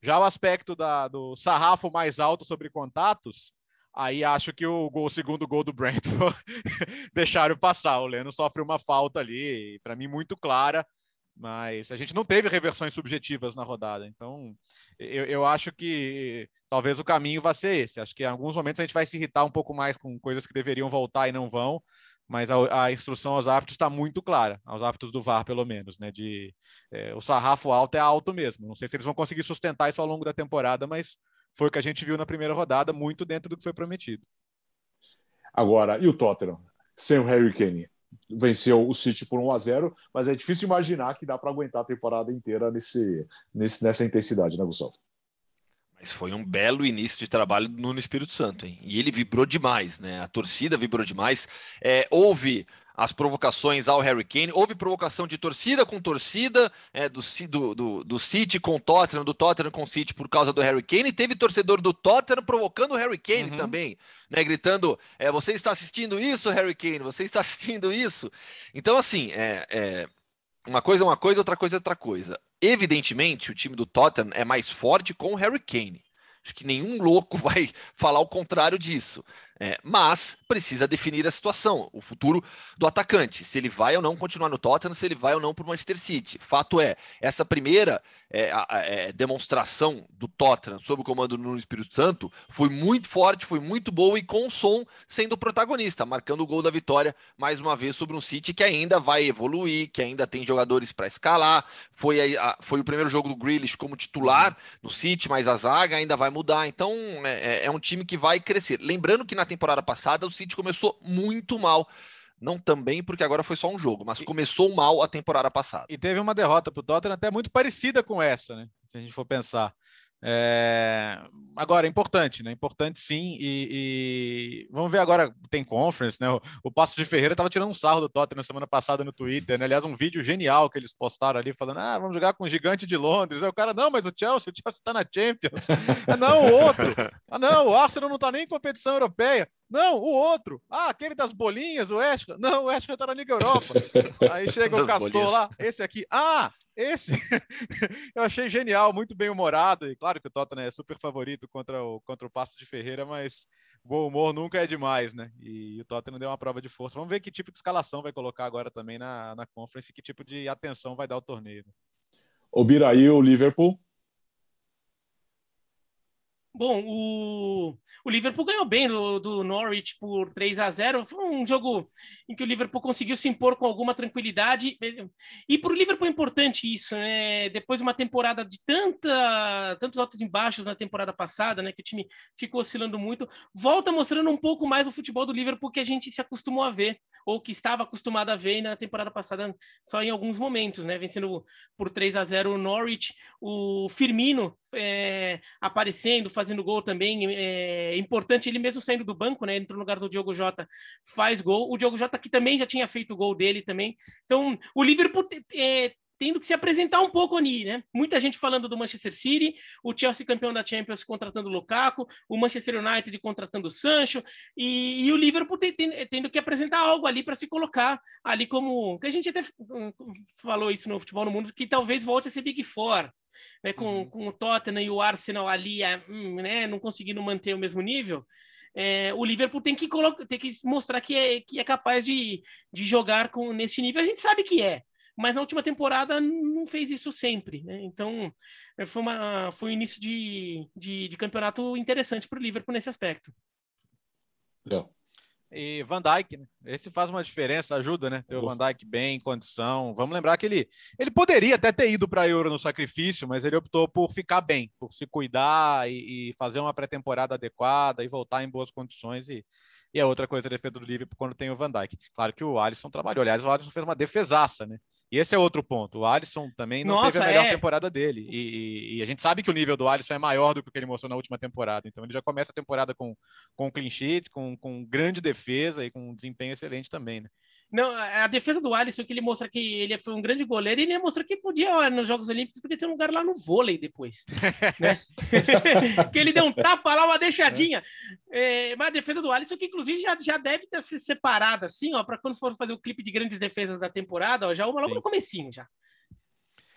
Já o aspecto da, do sarrafo mais alto sobre contatos, aí acho que o, gol, o segundo gol do Brentford deixaram passar. O Leno sofre uma falta ali, para mim muito clara, mas a gente não teve reversões subjetivas na rodada. Então, eu, eu acho que talvez o caminho vá ser esse. Acho que em alguns momentos a gente vai se irritar um pouco mais com coisas que deveriam voltar e não vão, mas a, a instrução aos árbitros está muito clara, aos árbitros do VAR, pelo menos, né? De é, o sarrafo alto é alto mesmo. Não sei se eles vão conseguir sustentar isso ao longo da temporada, mas foi o que a gente viu na primeira rodada, muito dentro do que foi prometido. Agora, e o Tottenham? Sem o Harry Kane? Venceu o City por 1 a 0, mas é difícil imaginar que dá para aguentar a temporada inteira nesse, nesse, nessa intensidade, né, Gustavo? Mas foi um belo início de trabalho no Espírito Santo, hein? E ele vibrou demais, né? A torcida vibrou demais. É, houve as provocações ao Harry Kane. Houve provocação de torcida com torcida, é, do, do, do, City com Tottenham, do Tottenham com City por causa do Harry Kane. Teve torcedor do Tottenham provocando o Harry Kane uhum. também, né, gritando: é, Você está assistindo isso, Harry Kane? Você está assistindo isso? Então, assim, é, é, uma coisa é uma coisa, outra coisa é outra coisa. Evidentemente, o time do Tottenham é mais forte com o Harry Kane. Acho que nenhum louco vai falar o contrário disso. É, mas precisa definir a situação, o futuro do atacante, se ele vai ou não continuar no Tottenham, se ele vai ou não para o Manchester City. Fato é, essa primeira é, é, demonstração do Tottenham sob o comando do Nuno Espírito Santo foi muito forte, foi muito boa e com o som sendo o protagonista, marcando o gol da vitória mais uma vez sobre um City que ainda vai evoluir, que ainda tem jogadores para escalar. Foi, a, foi o primeiro jogo do Grealish como titular no City, mas a zaga ainda vai mudar. Então é, é, é um time que vai crescer. Lembrando que na temporada passada o City começou muito mal. Não também, porque agora foi só um jogo, mas começou mal a temporada passada. E teve uma derrota para o Tottenham até muito parecida com essa, né? Se a gente for pensar. É... Agora, é importante, né? Importante sim. E, e, vamos ver agora, tem conference, né? O, o Passo de Ferreira estava tirando um sarro do Tottenham semana passada no Twitter, né? Aliás, um vídeo genial que eles postaram ali, falando: ah, vamos jogar com o gigante de Londres. Aí o cara, não, mas o Chelsea, o Chelsea está na Champions. ah, não, o outro. Ah, não, o Arsenal não está nem em competição europeia. Não, o outro. Ah, aquele das bolinhas, o Esca. Não, o Esca tá na Liga Europa. Aí chega o Castor lá, esse aqui. Ah, esse. eu achei genial, muito bem humorado. E claro que o Tottenham é super favorito contra o, contra o Pasto de Ferreira, mas bom humor nunca é demais, né? E o Tottenham deu uma prova de força. Vamos ver que tipo de escalação vai colocar agora também na, na Conference e que tipo de atenção vai dar ao torneio. O Biraí, o Liverpool. Bom, o o Liverpool ganhou bem do, do Norwich por 3 a 0 Foi um jogo em que o Liverpool conseguiu se impor com alguma tranquilidade. E para o Liverpool é importante isso, né? Depois de uma temporada de tanta, tantos altos e baixos na temporada passada, né? Que o time ficou oscilando muito, volta mostrando um pouco mais o futebol do Liverpool que a gente se acostumou a ver, ou que estava acostumado a ver na temporada passada, só em alguns momentos, né? Vencendo por 3 a 0 o Norwich, o Firmino é, aparecendo, fazendo gol também. É importante, ele mesmo saindo do banco, né? Entrou no lugar do Diogo Jota, faz gol. O Diogo Jota que também já tinha feito o gol dele também. Então, o Liverpool é, tendo que se apresentar um pouco ali, né? Muita gente falando do Manchester City, o Chelsea campeão da Champions contratando o Lukaku, o Manchester United contratando o Sancho, e, e o Liverpool tendo que apresentar algo ali para se colocar ali como. que a gente até hum, falou isso no futebol no mundo, que talvez volte a ser Big Four. Né, com, uhum. com o Tottenham e o Arsenal ali, hum, né, não conseguindo manter o mesmo nível, é, o Liverpool tem que, colocar, tem que mostrar que é, que é capaz de, de jogar com, nesse nível. A gente sabe que é, mas na última temporada não fez isso sempre. Né? Então, é, foi, uma, foi um início de, de, de campeonato interessante para o Liverpool nesse aspecto. Yeah. E Van Dijk, né? Esse faz uma diferença, ajuda, né? Ter o Van Dijk bem em condição. Vamos lembrar que ele, ele poderia até ter ido para a Euro no sacrifício, mas ele optou por ficar bem, por se cuidar e, e fazer uma pré-temporada adequada e voltar em boas condições. E, e é outra coisa a defesa do Liverpool quando tem o Van Dijk. Claro que o Alisson trabalhou. Aliás, o Alisson fez uma defesaça, né? E esse é outro ponto. O Alisson também não Nossa, teve a melhor é... temporada dele. E, e, e, a gente sabe que o nível do Alisson é maior do que o que ele mostrou na última temporada. Então ele já começa a temporada com, com clean sheet, com, com grande defesa e com um desempenho excelente também, né? Não, a defesa do Alisson, que ele mostra que ele foi um grande goleiro, e ele mostrou que podia, ó, nos Jogos Olímpicos, podia ter um lugar lá no vôlei depois. né? que ele deu um tapa lá, uma deixadinha. É, mas a defesa do Alisson, que inclusive já, já deve ter se separado, assim, ó, para quando for fazer o clipe de grandes defesas da temporada, ó, já uma logo Sim. no comecinho já.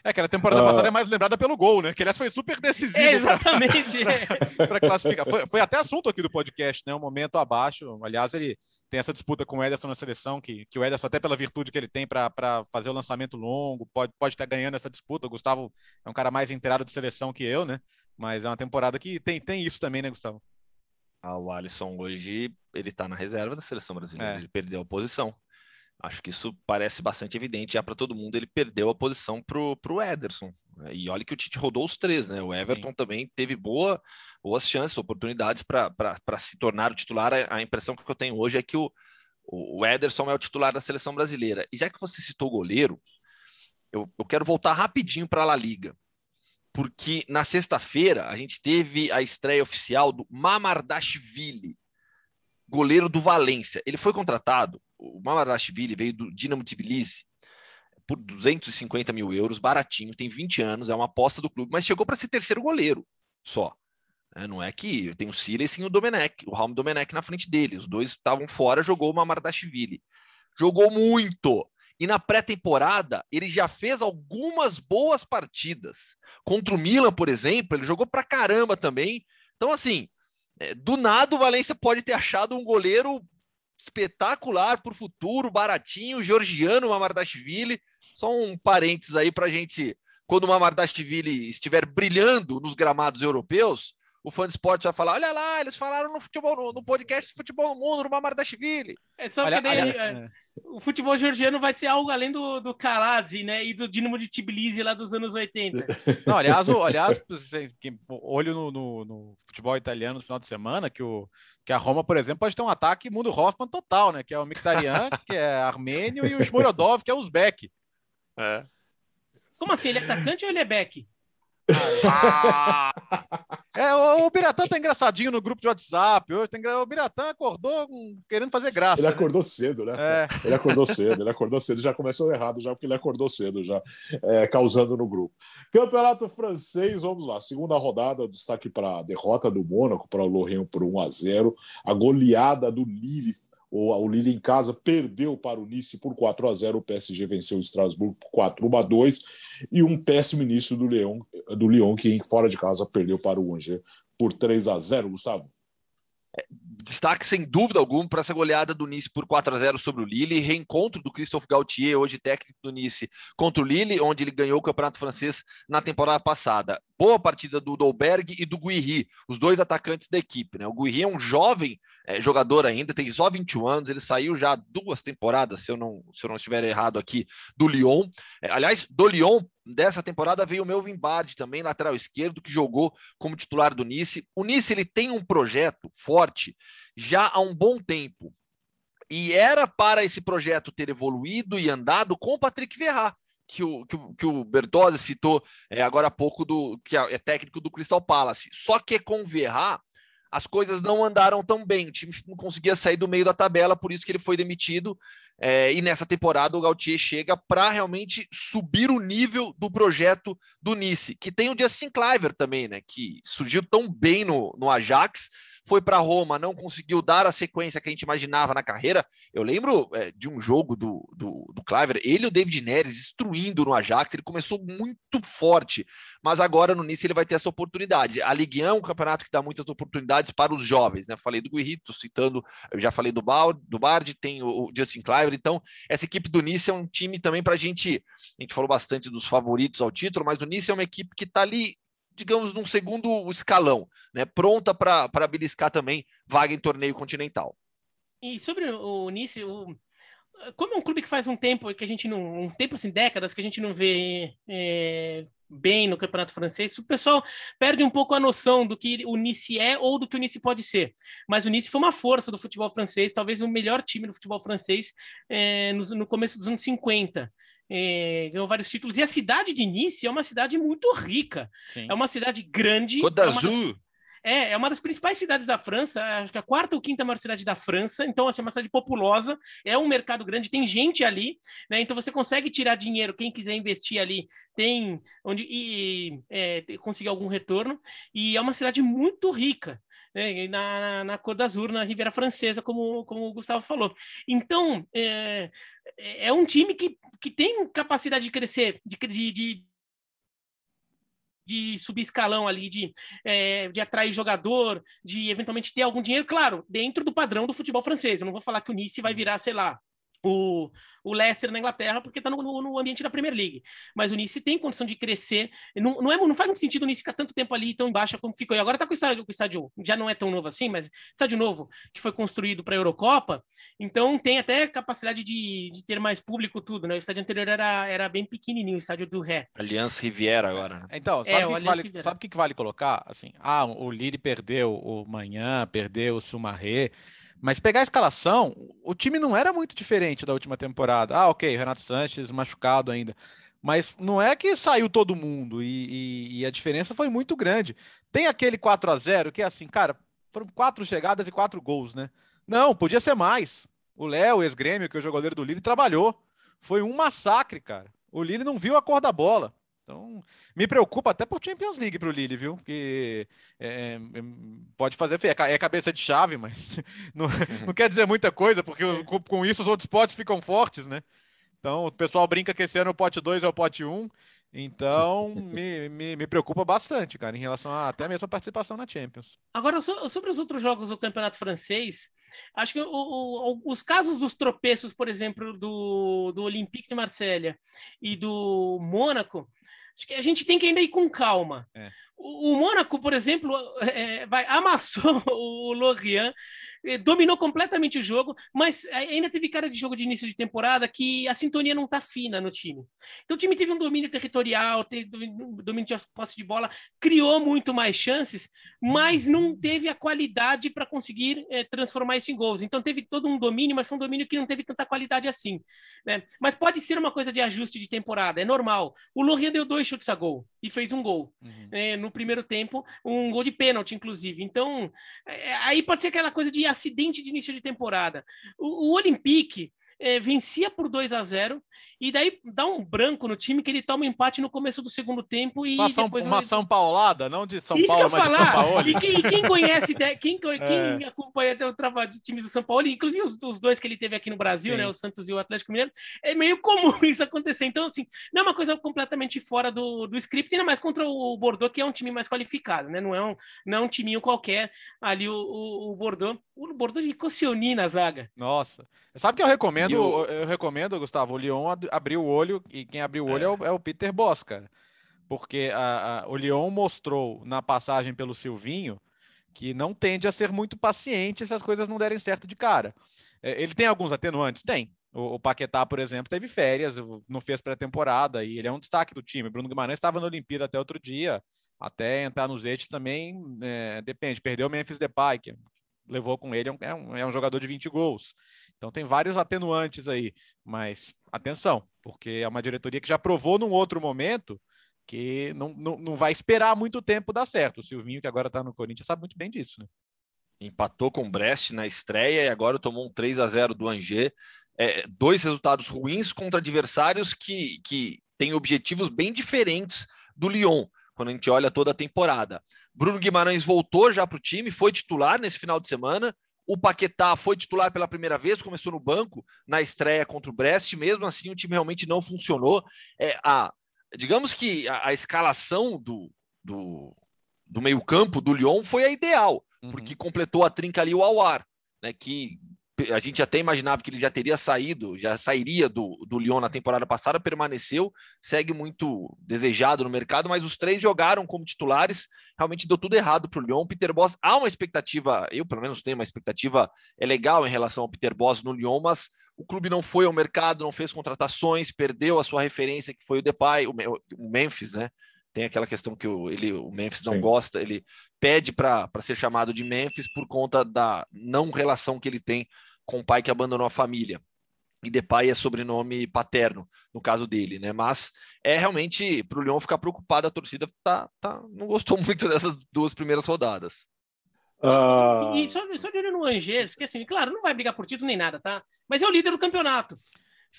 É, que a temporada uh... passada é mais lembrada pelo gol, né? Que aliás foi super decisivo. É, exatamente. Para classificar. Foi, foi, até assunto aqui do podcast, né? Um momento abaixo. Aliás, ele tem essa disputa com o Ederson na seleção, que, que o Ederson, até pela virtude que ele tem para fazer o lançamento longo, pode, pode estar ganhando essa disputa. O Gustavo é um cara mais inteirado de seleção que eu, né? Mas é uma temporada que tem, tem isso também, né, Gustavo? Ah, o Alisson hoje ele está na reserva da seleção brasileira, é. ele perdeu a posição. Acho que isso parece bastante evidente já para todo mundo. Ele perdeu a posição para o Ederson. E olha que o Tite rodou os três, né? O Everton Sim. também teve boa, boas chances, oportunidades para se tornar o titular. A, a, impressão que eu tenho hoje é que o, o Ederson é o titular da seleção brasileira. E já que você citou o goleiro, eu, eu quero voltar rapidinho para a La Liga. Porque na sexta-feira a gente teve a estreia oficial do Mamardashvili, goleiro do Valência. Ele foi contratado o Mamarashvili veio do Dinamo Tbilisi por 250 mil euros, baratinho, tem 20 anos, é uma aposta do clube, mas chegou para ser terceiro goleiro só. É, não é que tem o Silas e o Domenech, o Raul Domenech na frente dele. Os dois estavam fora, jogou o Mamardashvili. Jogou muito. E na pré-temporada, ele já fez algumas boas partidas. Contra o Milan, por exemplo, ele jogou pra caramba também. Então, assim, É, do nada, o Valência pode ter achado um goleiro espetacular para o futuro, baratinho, georgiano, Mamardashvili. Só um parênteses aí para a gente, quando o Mamardashvili estiver brilhando nos gramados europeus, o fã de esporte vai falar: olha lá, eles falaram no futebol, no, no podcast de futebol no mundo, no Mamardashvili. É só olha, daí, olha, é, o futebol georgiano vai ser algo além do, do Kaladze, né? E do Dinamo de Tbilisi lá dos anos 80. Não, aliás, o, aliás olho no, no, no, futebol italiano no final de semana, que, o, que a Roma, por exemplo, pode ter um ataque mundo Hoffman total, né? Que é o Mkhitaryan, que é armênio, e o Smorodov, que é uzbek. É. Como assim? Ele é atacante ou ele é back? Ah! É, o, o Biratã tá engraçadinho no grupo de WhatsApp. Hoje tem, o Biratã acordou querendo fazer graça. Ele né? acordou cedo, né? É. Ele acordou cedo, ele acordou cedo, já começou errado, já porque ele acordou cedo, já é, causando no grupo. Campeonato francês, vamos lá. Segunda rodada, destaque para a derrota do Mônaco para o Lorient por 1 a 0 a goleada do Lille o, Lille em casa perdeu para o Nice por 4 a 0. O PSG venceu o Strasbourg por 4 a 2 e um péssimo início do Lyon, do Lyon que fora de casa perdeu para o Angers por 3 a 0, Gustavo. Destaque sem dúvida alguma para essa goleada do Nice por 4 a 0 sobre o Lille, reencontro do Christophe Gaultier, hoje técnico do Nice, contra o Lille, onde ele ganhou o Campeonato Francês na temporada passada. Boa partida do Dolberg e do Guiri, os dois atacantes da equipe. Né? O Guiri é um jovem é, jogador ainda, tem só 21 anos, ele saiu já duas temporadas, se eu não, se eu não estiver errado aqui, do Lyon. É, aliás, do Lyon, dessa temporada veio o Melvin Bard também, lateral esquerdo, que jogou como titular do Nice. O Nice ele tem um projeto forte já há um bom tempo. E era para esse projeto ter evoluído e andado com o Patrick Verrat, que o, que o, que o Bertozzi citou é, agora há pouco, do, que é, é técnico do Crystal Palace. Só que com o Verrat, as coisas não andaram tão bem, o time não conseguia sair do meio da tabela, por isso que ele foi demitido. É, e nessa temporada o Gautier chega para realmente subir o nível do projeto do Nice, que tem o Justin Cliver também, né? Que surgiu tão bem no, no Ajax foi para Roma, não conseguiu dar a sequência que a gente imaginava na carreira. Eu lembro é, de um jogo do, do, do Cliver, ele e o David Neres destruindo no Ajax, ele começou muito forte, mas agora no Nice ele vai ter essa oportunidade. A Ligue 1 é um campeonato que dá muitas oportunidades para os jovens, né? Falei do Guirito, citando, eu já falei do, Bald, do Bard, tem o, o Justin Cliver, então essa equipe do Nice é um time também para a gente, a gente falou bastante dos favoritos ao título, mas o Nice é uma equipe que está ali digamos, num segundo escalão, né? Pronta para beliscar também vaga em torneio continental. E sobre o Nice, o... como é um clube que faz um tempo que a gente não, um tempo assim, décadas que a gente não vê é, bem no campeonato francês, o pessoal perde um pouco a noção do que o Nice é ou do que o Nice pode ser. Mas o Nice foi uma força do futebol francês, talvez o melhor time do futebol francês é, no, no começo dos anos 50 é, ganhou vários títulos. E a cidade de Nice é uma cidade muito rica. Sim. É uma cidade grande. Côte d'Azur. É, é uma das principais cidades da França, acho que a quarta ou quinta maior cidade da França. Então, assim, é uma cidade populosa, é um mercado grande, tem gente ali, né? Então você consegue tirar dinheiro, quem quiser investir ali tem onde e é, conseguir algum retorno. E é uma cidade muito rica. Né, na, na, na Côte d'Azur, na Riviera Francesa, como, como o Gustavo falou. Então, é, é um time que, que tem capacidade de crescer, de, de, de de subir escalão ali, de, é, de atrair jogador, de eventualmente ter algum dinheiro, claro, dentro do padrão do futebol francês. Eu não vou falar que o Nice vai virar, sei lá, o, o Leicester na Inglaterra, porque está no, no, no, ambiente da Premier League. Mas o Nice tem condição de crescer. Não, não, é, não faz muito sentido o Nice ficar tanto tempo ali tão embaixo como ficou. E agora está com o estádio, com o estádio, já não é tão novo assim, mas estádio novo que foi construído para a Eurocopa, então tem até capacidade de, de ter mais público, tudo. Né? O estádio anterior era, era bem pequenininho, o estádio do Ré. Aliança Riviera agora. Né? Então, sabe é, o que, que vale, sabe que, que vale colocar? Assim, ah, o Lille perdeu o Manhã, perdeu o Sumaré. Mas pegar a escalação, o time não era muito diferente da última temporada. Ah, ok, Renato Sanches machucado ainda. Mas não é que saiu todo mundo e, e, e a diferença foi muito grande. Tem aquele 4 a 0 que é assim, cara, foram quatro chegadas e quatro gols, né? Não, podia ser mais. O Léo, ex-grêmio, que é o jogador do Lille, trabalhou. Foi um massacre, cara. O Lille não viu a cor da bola. Então, me preocupa até por Champions League para o Lille, viu? Porque é, é, pode fazer feio. É cabeça de chave, mas não, não quer dizer muita coisa, porque com, com, isso os outros potes ficam fortes, né? Então, o pessoal brinca que esse ano o pote 2 é o pote 1. Um, Então, me, me, me, preocupa bastante, cara, em relação a até mesmo a participação na Champions. Agora, sobre os outros jogos do Campeonato Francês, acho que o, o, os casos dos tropeços, por exemplo, do, do Olympique de Marselha e do Mônaco, acho que a gente tem que ainda ir com calma. É. O, o Mônaco, por exemplo, é, vai, amassou o Lorient dominou completamente o jogo, mas ainda teve cara de jogo de início de temporada que a sintonia não está fina no time. Então o time teve um domínio territorial, teve domínio de posse de bola, criou muito mais chances, mas não teve a qualidade para conseguir é, transformar isso em gols. Então teve todo um domínio, mas foi um domínio que não teve tanta qualidade assim. Né? Mas pode ser uma coisa de ajuste de temporada, é normal. O Lorient deu dois chutes a gol e fez um gol uhum. é, no primeiro tempo, um gol de pênalti, inclusive. Então é, aí pode ser aquela coisa de acidente de início de temporada. O, o Olympique é, vencia por 2 a 0 e daí dá um branco no time que ele toma um empate no começo do segundo tempo e uma depois uma São Paulada, não de São Isso Paulo, mas falar. de São Paulo. E quem, e quem conhece, quem, quem é. acompanha o trabalho de times do São Paulo, inclusive os, os, dois que ele teve aqui no Brasil, Sim. né, o Santos e o Atlético Mineiro, é meio comum isso acontecer. Então, assim, não é uma coisa completamente fora do, do script, ainda mais contra o Bordeaux, que é um time mais qualificado, né? Não é um, não é um timinho qualquer ali o, o, o Bordeaux. O Bordeaux de Cossioni na zaga. Nossa. Sabe que eu recomendo, eu... eu recomendo, Gustavo, o Lyon abriu o olho e quem abriu o olho é, é o, é o, Peter Boss, cara. Porque a, a, o Lyon mostrou na passagem pelo Silvinho que não tende a ser muito paciente se as coisas não derem certo de cara. É, ele tem alguns atenuantes? Tem. O, o Paquetá, por exemplo, teve férias, não fez pré-temporada e ele é um destaque do time. Bruno Guimarães estava na Olimpíada até outro dia, até entrar nos Eixos também é, depende. Perdeu o Memphis Depay, que levou com ele, é um, é um jogador de 20 gols. Então tem vários atenuantes aí, mas atenção, porque é uma diretoria que já provou num outro momento que não, não, não vai esperar muito tempo dar certo. O Silvinho, que agora está no Corinthians, sabe muito bem disso, né? Empatou com o Brest na estreia e agora tomou um 3 a 0 do Angers. É, dois resultados ruins contra adversários que, que têm objetivos bem diferentes do Lyon, quando a gente olha toda a temporada. Bruno Guimarães voltou já para o time, foi titular nesse final de semana, o Paquetá foi titular pela primeira vez, começou no banco na estreia contra o Brest. Mesmo assim, o time realmente não funcionou. É, a, digamos que a, a escalação do, do, do meio-campo do Lyon foi a ideal, uhum. porque completou a trinca ali o Awar, né, que a gente até imaginava que ele já teria saído, já sairia do, do Lyon na temporada passada, permaneceu, segue muito desejado no mercado, mas os três jogaram como titulares, realmente deu tudo errado para o Lyon. Peter Boss, há uma expectativa, eu pelo menos tenho uma expectativa é legal em relação ao Peter Boss no Lyon, mas o clube não foi ao mercado, não fez contratações, perdeu a sua referência, que foi o Depay, o, o Memphis, né? Tem aquela questão que o, ele, o Memphis não Sim. gosta, ele pede para ser chamado de Memphis por conta da não relação que ele tem com o pai que abandonou a família. E Depay é sobrenome paterno, no caso dele, né? Mas é realmente para o Leão ficar preocupado, a torcida tá, tá, não gostou muito dessas duas primeiras rodadas. Uh... E, só, só de olho no Angers, que assim, claro, não vai brigar por título nem nada, tá? Mas é o líder do campeonato.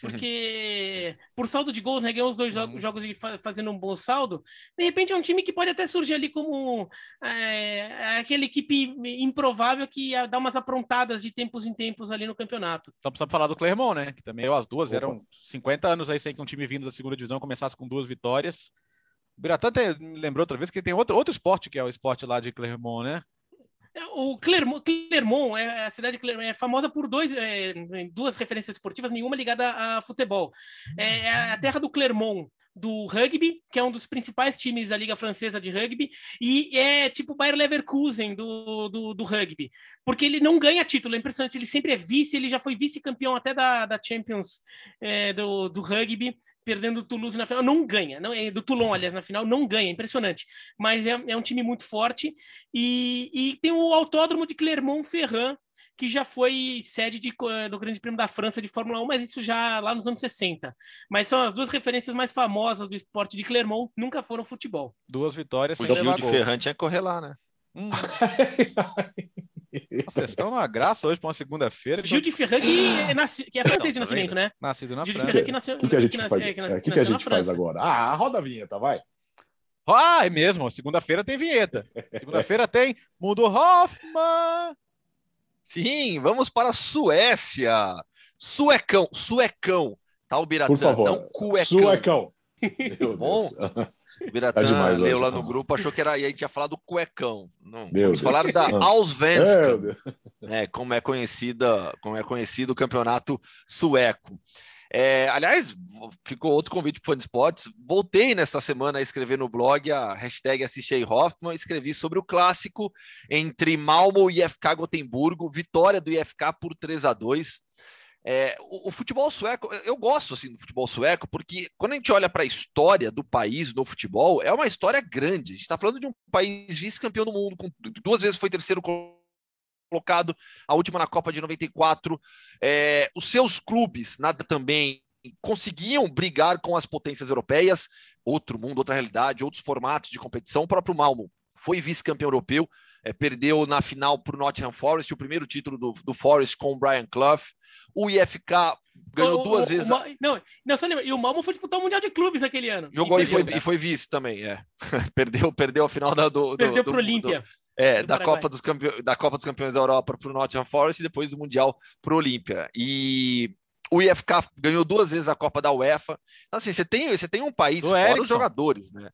Porque por saldo de gols, né, ganhou os dois uhum. jogos e fazendo um bom saldo. De repente é um time que pode até surgir ali como é, aquela equipe improvável que ia dar umas aprontadas de tempos em tempos ali no campeonato. Então precisamos falar do Clermont, né? Que também as duas Opa. eram 50 anos aí sem que um time vindo da segunda divisão começasse com duas vitórias. O Biratã me lembrou outra vez que tem outro, outro esporte que é o esporte lá de Clermont, né? É, o Clermont, Clermont é, a cidade de Clermont é famosa por dois, é, duas referências esportivas, nenhuma ligada a, futebol. É, é a terra do Clermont, do rugby, que é um dos principais times da Liga Francesa de rugby, e é tipo o Bayer Leverkusen do, do, do, rugby, porque ele não ganha título, é impressionante, ele sempre é vice, ele já foi vice-campeão até da, da Champions é, do, do rugby, perdendo o Toulouse na final, não ganha, não é do Toulon, aliás, na final, não ganha, impressionante. Mas é, é um time muito forte e, e tem o Autódromo de Clermont-Ferrand, que já foi sede de, do Grande Prêmio da França de Fórmula 1, mas isso já lá nos anos 60. Mas são as duas referências mais famosas do esporte de Clermont, nunca foram futebol. Duas vitórias. O Gil de Ferrand tinha que correr lá, né? Hum. Vocês estão uma graça hoje para uma segunda-feira. Gil de Ferran, que é, nasci... que é francês de nascimento, né? Nascido na Gil França. que nasceu... O que, que a gente, faz, é, que, que, que a gente faz agora? Ah, roda a vinheta, vai. Ah, é mesmo. Segunda-feira tem vinheta. Segunda-feira tem Mundo Hoffman. Sim, vamos para a Suécia. Suecão, suecão. Tá o Biratã, Por favor. não cuecão. Suecão. Meu Bom, o Biratã tá leu lá no grupo, achou que era. E aí tinha falado do cuecão. Não, Meu vamos Deus. falar da Allsvenskan, é, como é conhecida, como é conhecido o campeonato sueco. É, aliás, ficou outro convite para o Spots. Voltei nessa semana a escrever no blog a hashtag Assistei Hoffman. Escrevi sobre o clássico entre Malmo e IFK Gotemburgo, vitória do IFK por 3 a 2 é, o, o, futebol sueco, eu gosto assim do futebol sueco, porque quando a gente olha para a história do país no futebol, é uma história grande. A gente está falando de um país vice-campeão do mundo, com, duas vezes foi terceiro colocado, a última na Copa de 94. É, os seus clubes, nada também, conseguiam brigar com as potências europeias, outro mundo, outra realidade, outros formatos de competição. O próprio Malmo foi vice-campeão europeu, é, perdeu na final para o Nottingham Forest, o primeiro título do, do Forest com o Brian Clough. O IFK ganhou o, duas o, vezes. O, não, não, só lembra, e o Malmo foi disputar o Mundial de Clubes naquele ano. Jogou e, e foi, e foi vice também, é. perdeu, perdeu a final da, do. Perdeu para o Olímpia. É, da Copa, dos Campe... da Copa dos Campeões da Europa para o Nottingham Forest e depois do Mundial para o Olímpia. E o IFK ganhou duas vezes a Copa da UEFA. Assim, você tem, você tem um país do fora Erickson. os jogadores, né?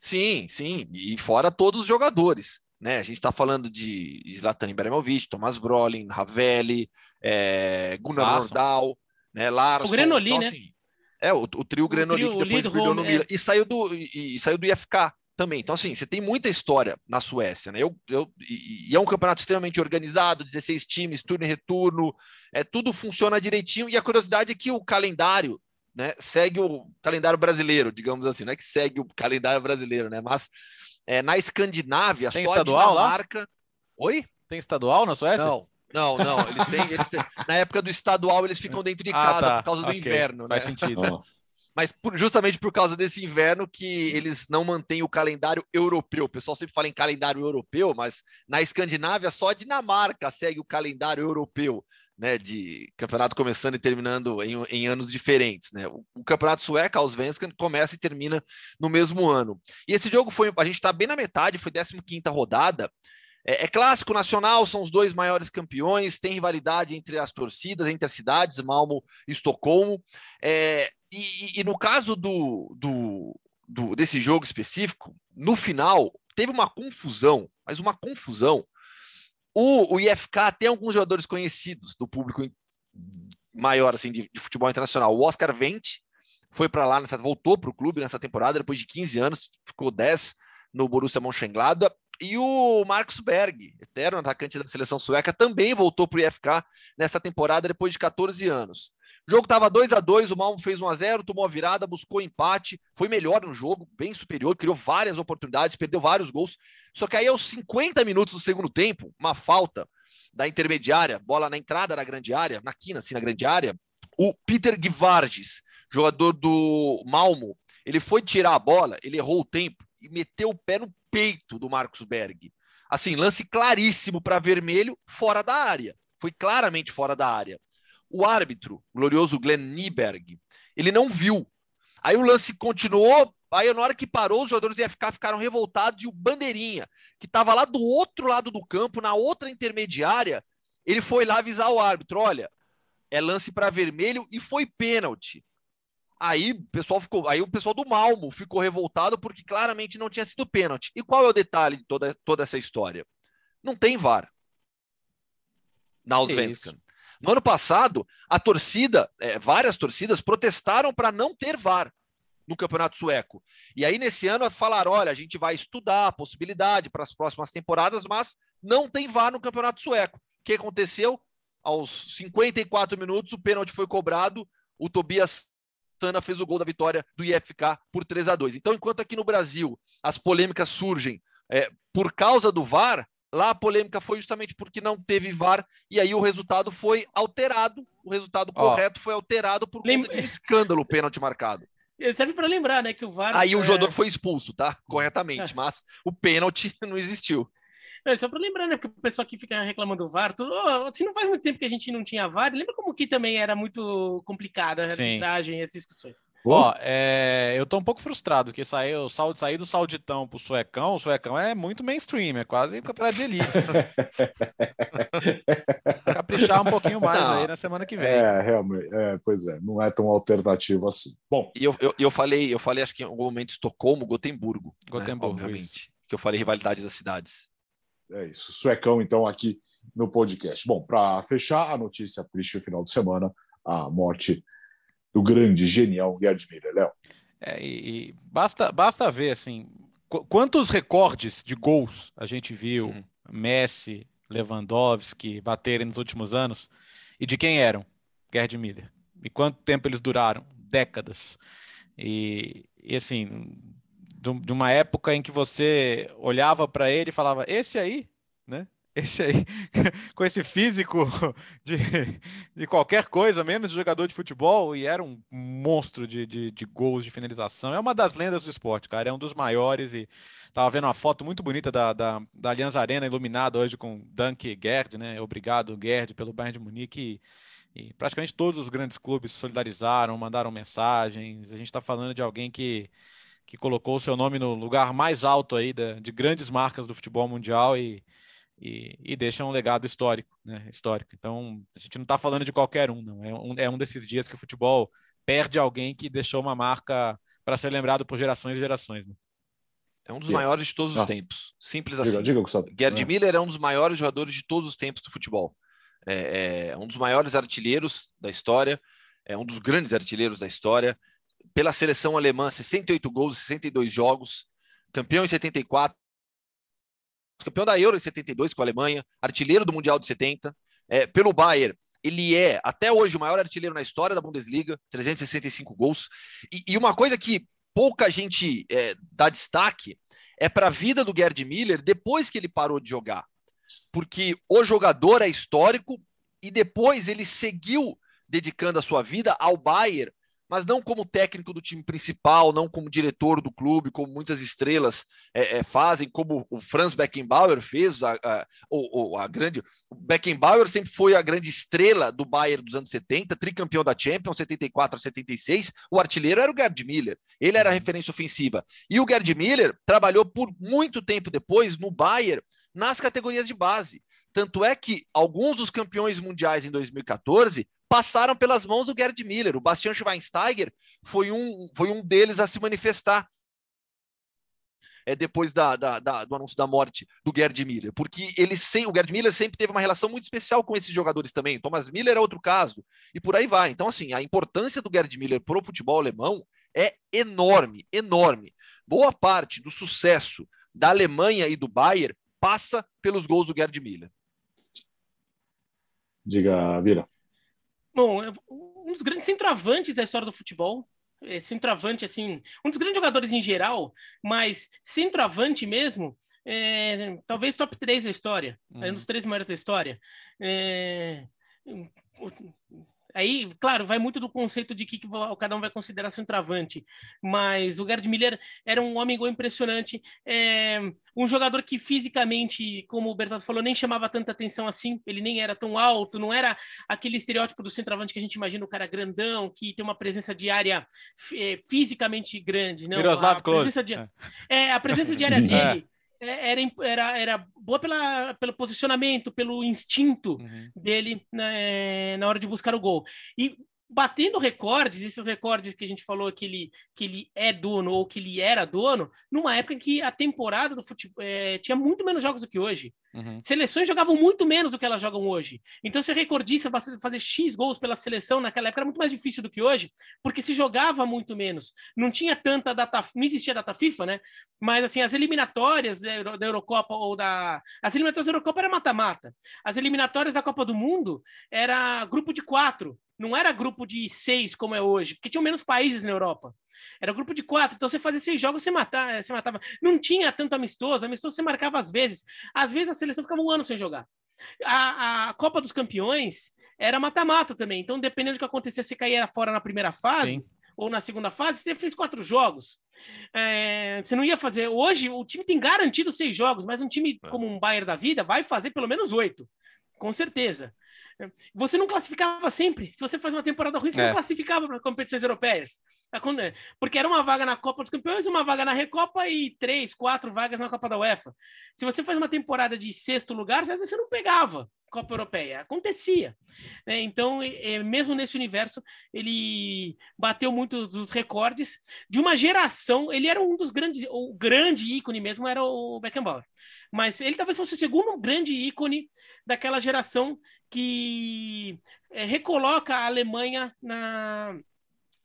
Sim, sim, e fora todos os jogadores. Né? A gente está falando de Zlatan Ibrahimovic, Thomas Brolin, Ravelli, é, Gunnar. Nordal, né? Larson. O Grenoli, então, né? Assim, é, o, o trio o Grenoli que depois brilhou no Milan. É. E saiu do, e, e, saiu do IFK também. Então, assim, você tem muita história na Suécia, né? Eu, eu, e, e é um campeonato extremamente organizado, 16 times, turno e retorno, é, tudo funciona direitinho. E a curiosidade é que o calendário né, segue o calendário brasileiro, digamos assim, não é que segue o calendário brasileiro, né? Mas é, na Escandinávia, Tem só estadual a Dinamarca. Lá? Oi? Tem estadual na Suécia? Não, não, não. Eles têm, eles têm... Na época do estadual, eles ficam dentro de ah, casa ah, tá. por causa do okay. inverno. Faz né? sentido. Mas por, justamente por causa desse inverno que eles não mantêm o calendário europeu. O pessoal sempre fala em calendário europeu, mas na Escandinávia só a Dinamarca segue o calendário europeu né, de campeonato começando e terminando em, em anos diferentes. Né? O, o campeonato sueco, Allsvenskan, começa e termina no mesmo ano. E esse jogo foi, a gente está bem na metade, foi 15 rodada. É, é, clássico nacional, são os dois maiores campeões, tem rivalidade entre as torcidas, entre as cidades, Malmo e Estocolmo. É, e, e, no caso do, do, do, desse jogo específico, no final, teve uma confusão, mas uma confusão, o, o IFK tem alguns jogadores conhecidos do público maior assim de, de futebol internacional. O Oscar Vente foi para lá, nessa, voltou para o clube nessa temporada, depois de 15 anos, ficou 10 no Borussia Mönchengladbach. E o Marcos Berg, eterno atacante da seleção sueca, também voltou para o IFK nessa temporada depois de 14 anos. O jogo estava 2 a 2 o Malmo fez 1 a 0 tomou a virada, buscou empate, foi melhor no jogo, bem superior, criou várias oportunidades, perdeu vários gols. Só que aí, aos 50 minutos do segundo tempo, uma falta da intermediária, bola na entrada da grande área, na quina, assim, na grande área, o Peter Givarges, jogador do Malmo, ele foi tirar a bola, ele errou o tempo e meteu o pé no peito do Marcos Berg. Assim, lance claríssimo para vermelho, fora da área. Foi claramente fora da área. O árbitro, o glorioso Glenn Nieberg, ele não viu. Aí o lance continuou, aí na hora que parou, os jogadores ia ficar, ficaram revoltados e o Bandeirinha, que estava lá do outro lado do campo, na outra intermediária, ele foi lá avisar o árbitro, olha, é lance para vermelho e foi pênalti. Aí o pessoal ficou, aí o pessoal do Malmo ficou revoltado porque claramente não tinha sido pênalti. E qual é o detalhe de toda, toda essa história? Não tem VAR. Na Allsvenskan. No ano passado, a torcida, é, várias torcidas, protestaram para não ter VAR no Campeonato Sueco. E aí, nesse ano, falaram: olha, a gente vai estudar a possibilidade para as próximas temporadas, mas não tem VAR no Campeonato Sueco. O que aconteceu? Aos 54 minutos, o pênalti foi cobrado, o Tobias Sana fez o gol da vitória do IFK por 3 a 2 Então, enquanto aqui no Brasil as polêmicas surgem é, por causa do VAR, Lá a polêmica foi justamente porque não teve VAR e aí o resultado foi alterado. O resultado Ó, correto foi alterado por conta de um escândalo pênalti marcado. Serve para lembrar, né, que o VAR. Aí é... o jogador foi expulso, tá? Corretamente, é. mas o pênalti não existiu. É, só para lembrar, né? Porque o pessoal que fica reclamando do VAR, tudo, oh, se não faz muito tempo que a gente não tinha VAR, lembra como que também era muito complicada a arbitragem e essas discussões. Ó, é, eu tô um pouco frustrado, que saiu, sair do Sauditão pro Suecão, o Suecão é muito mainstream, é quase campeonato de elite. Caprichar um pouquinho mais não. aí na semana que vem. É, realmente, é, pois é, não é tão alternativo assim. Bom. E eu, eu, eu falei, eu falei, acho que em algum momento Estocolmo, Gotemburgo. Gotemburgo, né? obviamente. Isso. Que eu falei rivalidade das cidades. É isso. Suecão, então, aqui no podcast. Bom, para fechar a notícia triste do final de semana, a morte do grande, genial Gerd Miller, Léo. É, e, e, basta, basta ver, assim, qu quantos recordes de gols a gente viu uhum. Messi, Lewandowski baterem nos últimos anos e de quem eram Gerd Miller. E quanto tempo eles duraram? Décadas. E, e assim, de uma época em que você olhava para ele e falava: esse aí, né? Esse aí, com esse físico de, de qualquer coisa, menos de jogador de futebol, e era um monstro de, de, de, gols, de finalização. É uma das lendas do esporte, cara. É um dos maiores. E tava vendo uma foto muito bonita da, da, da Allianz Arena iluminada hoje com Dunk Gerd, né? Obrigado, Gerd, pelo Bayern de Munique. E, e praticamente todos os grandes clubes se solidarizaram, mandaram mensagens. A gente está falando de alguém que que colocou o seu nome no lugar mais alto aí de, de grandes marcas do futebol mundial e, e, e, deixa um legado histórico, né? Histórico. Então, a gente não está falando de qualquer um, não. É um, é um desses dias que o futebol perde alguém que deixou uma marca para ser lembrado por gerações e gerações. Né? É um dos yeah. maiores de todos os ah. tempos. Simples assim. Diga, diga, Gerd é. Miller é um dos maiores jogadores de todos os tempos do futebol. É, é um dos maiores artilheiros da história, é um dos grandes artilheiros da história pela seleção alemã, 68 gols, 62 jogos, campeão em 74, campeão da Euro em 72 com a Alemanha, artilheiro do Mundial de 70. É, pelo Bayern, ele é até hoje o maior artilheiro na história da Bundesliga, 365 gols. E, e uma coisa que pouca gente é, dá destaque é para a vida do Gerd Miller depois que ele parou de jogar. Porque o jogador é histórico e depois ele seguiu dedicando a sua vida ao Bayern mas não como técnico do time principal, não como diretor do clube, como muitas estrelas é, é, fazem, como o Franz Beckenbauer fez, a, a, o, a grande. O Beckenbauer sempre foi a grande estrela do Bayern dos anos 70, tricampeão da Champions, 74 a 76. O artilheiro era o Gerd Miller, ele era a uhum. referência ofensiva. E o Gerd Miller trabalhou por muito tempo depois no Bayern nas categorias de base. Tanto é que alguns dos campeões mundiais em 2014 passaram pelas mãos do Gerd Miller. O Bastian Schweinsteiger foi um, foi um deles a se manifestar é, depois da, da, da, do anúncio da morte do Gerd Miller, porque ele sem, o Gerd Miller sempre teve uma relação muito especial com esses jogadores também. Thomas Miller é outro caso, e por aí vai. Então, assim, a importância do Gerd Miller para o futebol alemão é enorme, enorme. Boa parte do sucesso da Alemanha e do Bayern passa pelos gols do Gerd Miller. Diga, Vira. Bom, é um dos grandes centroavantes da história do futebol. É, centroavante, assim, um dos grandes jogadores em geral, mas centroavante mesmo, é, talvez top 3 da história, uhum. é um dos três maiores da história. É, Aí, claro, vai muito do conceito de que, que cada um vai considerar centroavante, mas o Gerd Miller era um homem gol impressionante, é, um jogador que fisicamente, como o Bertato falou, nem chamava tanta atenção assim, ele nem era tão alto, não era aquele estereótipo do centroavante que a gente imagina o cara grandão, que tem uma presença diária é, fisicamente grande, não. Miroslav Klose. É. é, a presença diária dele é, era, era, era boa pela, pelo posicionamento, pelo instinto uhum. dele né, na hora de buscar o gol. E batendo recordes, esses recordes que a gente falou que ele, que ele é dono ou que ele era dono, numa época em que a temporada do futebol é, tinha muito menos jogos do que hoje. Uhum. Seleções jogavam muito menos do que elas jogam hoje. Então, ser recordista, fazer X gols pela seleção naquela época era muito mais difícil do que hoje, porque se jogava muito menos. Não tinha tanta data, não existia data FIFA, né? Mas assim, as eliminatórias da Eurocopa ou da. As eliminatórias da Eurocopa era mata-mata. As eliminatórias da Copa do Mundo era grupo de quatro não era grupo de seis como é hoje, porque tinham menos países na Europa. Era grupo de quatro, então você fazia seis jogos, você matava, você matava. Não tinha tanto amistoso, amistoso você marcava às vezes. Às vezes a seleção ficava um ano sem jogar. A, a Copa dos Campeões era mata-mata também, então dependendo do que acontecia, você caía fora na primeira fase. Sim. Ou na segunda fase, você fez quatro jogos. É, você não ia fazer. Hoje, o time tem garantido seis jogos, mas um time é. como um Bayern da vida vai fazer pelo menos oito, com certeza. Você não classificava sempre. Se você faz uma temporada ruim, você é. não classificava para competições europeias. Porque era uma vaga na Copa dos Campeões, uma vaga na Recopa e três, quatro vagas na Copa da UEFA. Se você faz uma temporada de sexto lugar, às vezes você não pegava Copa Europeia. Acontecia. Né? Então, mesmo nesse universo, ele bateu muitos dos recordes de uma geração. Ele era um dos grandes, o grande ícone mesmo era o Beckenbauer. Mas ele talvez fosse o segundo grande ícone daquela geração que é, recoloca a Alemanha na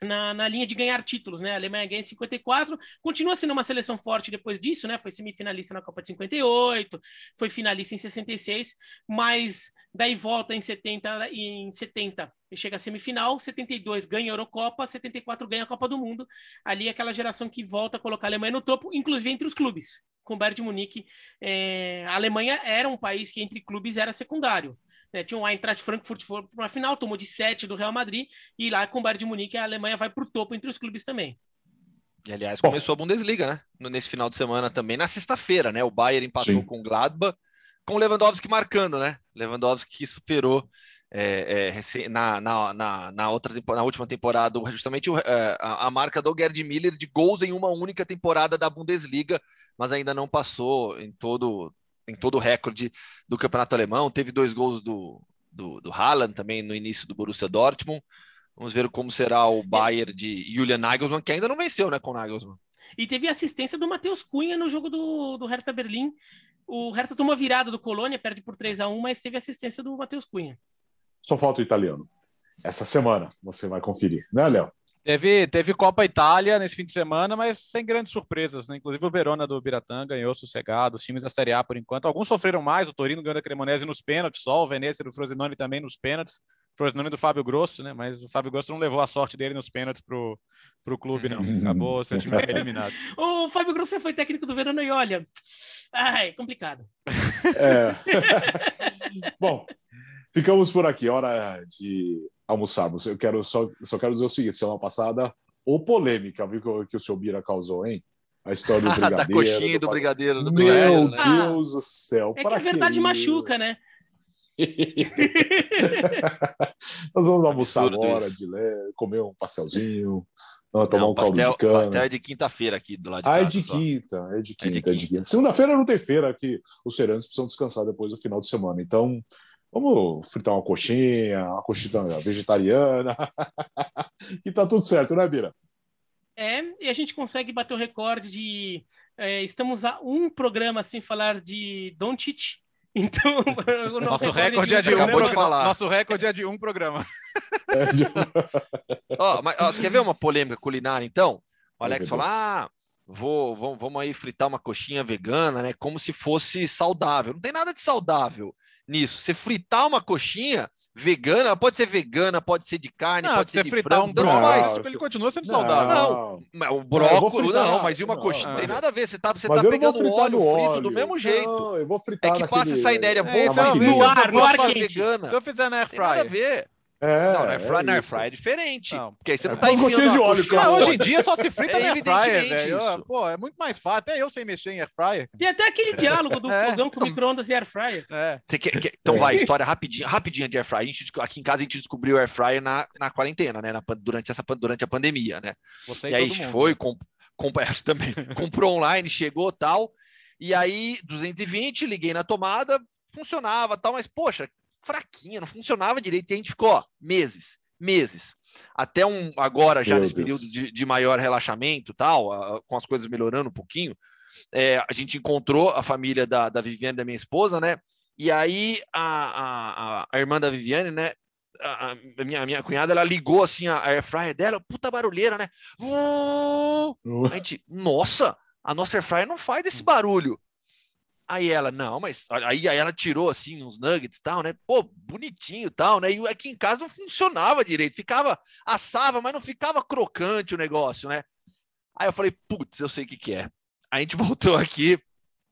na, na, linha de ganhar títulos, né? A Alemanha ganha em 54, continua sendo uma seleção forte depois disso, né? Foi semifinalista na Copa de 58, foi finalista em 66, mas daí volta em 70 em 70 e chega à semifinal, 72 ganha a Eurocopa, 74 ganha a Copa do Mundo. Ali é aquela geração que volta a colocar a Alemanha no topo, inclusive entre os clubes. Com o Bayern de Munique, é, a Alemanha era um país que entre clubes era secundário. Né? Tinha o Eintracht Frankfurt foi para uma final, tomou de 7 do Real Madrid, e lá com o Bayern de Munique a Alemanha vai para o topo entre os clubes também. E, aliás, começou a Bundesliga, né? Nesse final de semana também, na sexta-feira, né? O Bayern empatou Sim. com o Gladbach, com o Lewandowski marcando, né? Lewandowski que superou é, é, na, na, na, na, outra, na última temporada justamente é, a, a, marca do Gerd Miller de gols em uma única temporada da Bundesliga, mas ainda não passou em todo, em todo o recorde do campeonato alemão. Teve dois gols do, do, do Haaland também no início do Borussia Dortmund. Vamos ver como será o Bayern de Julian Nagelsmann, que ainda não venceu né, com o Nagelsmann. E teve assistência do Matheus Cunha no jogo do, do Hertha Berlim. O Hertha tomou virada do Colônia, perde por 3 a 1 mas teve assistência do Matheus Cunha. Só falta o italiano. Essa semana você vai conferir, né, Léo? Teve, teve Copa Itália nesse fim de semana, mas sem grandes surpresas, né? Inclusive o Verona do Biratã ganhou sossegado, os times da Série A por enquanto. Alguns sofreram mais, o Torino ganhou da Cremonese nos pênaltis, só o Venezia do Frosinone também nos pênaltis. Frosinone do Fábio Grosso, né? Mas o Fábio Grosso não levou a sorte dele nos pênaltis pro, pro clube, não. Acabou, seu time foi eliminado. o Fábio Grosso foi técnico do Verona e olha, ai, complicado. É. Bom, ficamos por aqui. Hora de almoçarmos. Eu quero só, só quero dizer o seguinte: semana passada, ou polêmica, viu que, que o seu Bira causou, hein? A história do brigadeiro. da coxinha do, do brigadeiro. Do Meu brigadeiro, né? Deus do céu. É que a verdade que... machuca, né? Nós vamos almoçar agora, de leve, comer um pastelzinho, tomar não, um pastel, caldo de cana. pastel é de quinta-feira aqui do lado de ah, casa. É de quinta, é de quinta, é de quinta. Segunda-feira não tem feira aqui. Os serantes precisam descansar depois do final de semana. Então, Vamos fritar uma coxinha, uma coxinha vegetariana. e tá tudo certo, né, Bira? É, e a gente consegue bater o recorde de. É, estamos a um programa sem falar de Doncic. Então, o nosso, nosso recorde, é de um, de falar. Nosso recorde é de um programa. É de... oh, mas, oh, você quer ver uma polêmica culinária, então? O Alex falou: ah, vou, vamos, vamos aí fritar uma coxinha vegana, né? Como se fosse saudável. Não tem nada de saudável nisso. Você fritar uma coxinha vegana, pode ser vegana, pode ser de carne, não, pode ser de fritar frango, um brócolis, ele continua sendo saudável. Não, o brócolis não, não, mas e uma não, coxinha? Não tem nada a ver, você tá, você tá pegando óleo, óleo frito do mesmo jeito. Não, eu vou fritar É que passa essa ideia, vou é, no ar, no ar vegana. Se eu fizer na air fryer. nada a ver. É, não, na airfryer, é fry é diferente. Não. Porque aí você é, não tá enfiando de óleo, cara. hoje em dia só se frita é na airfryer, velho. Pô, é muito mais fácil. Até eu sei mexer em airfryer. Tem até aquele diálogo do é. fogão com micro-ondas e airfryer. É. Que, que, então vai, história rapidinha, rapidinha de airfryer. A gente, aqui em casa a gente descobriu airfryer na, na quarentena, né? Na, durante, essa, durante a pandemia, né? Você e, e aí a gente mundo. foi, comp, comp, também, comprou online, chegou tal. E aí, 220, liguei na tomada, funcionava tal, mas poxa, fraquinha, não funcionava direito. E a gente ficou ó, meses meses. Até um agora, já Meu nesse Deus. período de, de, maior relaxamento tal, a, com as coisas melhorando um pouquinho, é, a gente encontrou a família da, da Viviane, da minha esposa, né? E aí a, a, a irmã da Viviane, né? A, a, minha, a minha cunhada, ela ligou assim a air fryer dela, puta barulheira, né? A gente, nossa, a nossa air fryer não faz esse barulho. Aí ela, não, mas aí, aí ela tirou assim uns nuggets e tal, né? Pô, bonitinho e tal, né? E aqui em casa não funcionava direito, ficava, assava, mas não ficava crocante o negócio, né? Aí eu falei, putz, eu sei o que, que é. A gente voltou aqui,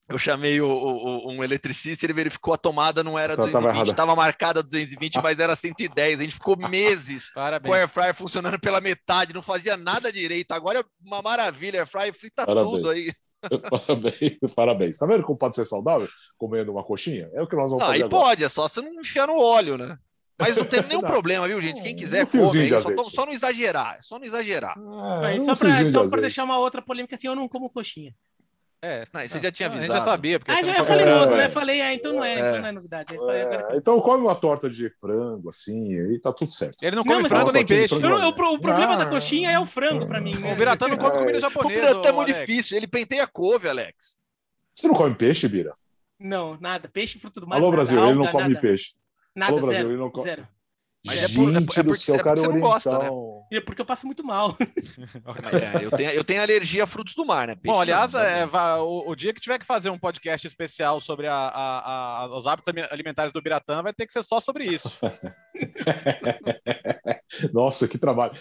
eu chamei o, o, um eletricista, ele verificou a tomada, não era 220, estava marcada 220, mas era 110. A gente ficou meses Parabéns. com o Air Fryer funcionando pela metade, não fazia nada direito. Agora é uma maravilha, Air Fryer frita Parabéns. tudo aí. parabéns, parabéns. Tá vendo como pode ser saudável comendo uma coxinha? É o que nós vamos ah, fazer. Aí agora. pode, é só você não enfiar no óleo, né? Mas não tem nenhum problema, viu, gente? Quem quiser, Um come aí, só, só não exagerar. Só não exagerar. Ah, um só de então, deixar uma outra polêmica assim, eu não como coxinha. É, Não, você já tinha a gente avisado. já sabia. Porque Ah, já não eu falei É. outro, né? Falei, ah, então não é, É. então não é novidade. Falei, agora- É, então come uma torta de frango, assim, aí tá tudo certo. Ele não Não, come mas frango não, nem peixe. frango Eu não- eu- o problema Ah. da coxinha é o frango pra mim. né? O Biratã não come comida O japonesa. Biratã é muito difícil. Ele penteia couve, Alex. Você não come peixe, Bira? Não, nada. Peixe, fruto do mar. Alô, nada. Brasil, ele não Alga, come nada. peixe. Nada, Alô, Brasil, zero, ele não come- zero. Mas é por- é- é Gente porque céu, é porque você não gosta, né? E é Porque eu passo muito mal. É, eu, tenho, eu tenho alergia a frutos do mar, né? Peixe Bom, aliás, não, é, o, o dia que tiver que fazer um podcast especial sobre a- a- a- os hábitos alimentares do Biratã vai ter que ser só sobre isso. Nossa, que trabalho.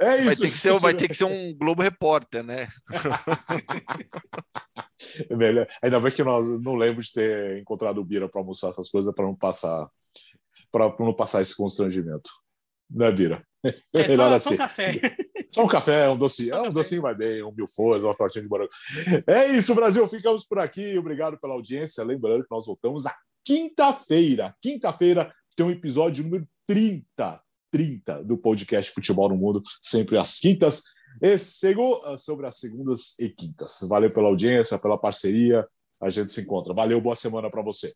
É isso. Vai ter, que ser, vai ter que ser um Globo Repórter, né? Velho, ainda bem que nós não lembro de ter encontrado o Bira para almoçar essas coisas para não passar para não passar esse constrangimento. Né, Bira? É Melhor só, assim. só um café. Só um café, um docinho. Só um É, um docinho vai bem, um mil folhas, uma tortinha de morango. É isso, Brasil. Ficamos por aqui. Obrigado pela audiência. Lembrando que nós voltamos na quinta-feira. Quinta-feira tem um episódio número 30, 30 do podcast Futebol no Mundo, sempre às quintas. E segu- sobre as segundas e quintas. Valeu pela audiência, pela parceria. A gente se encontra. Valeu, boa semana para você.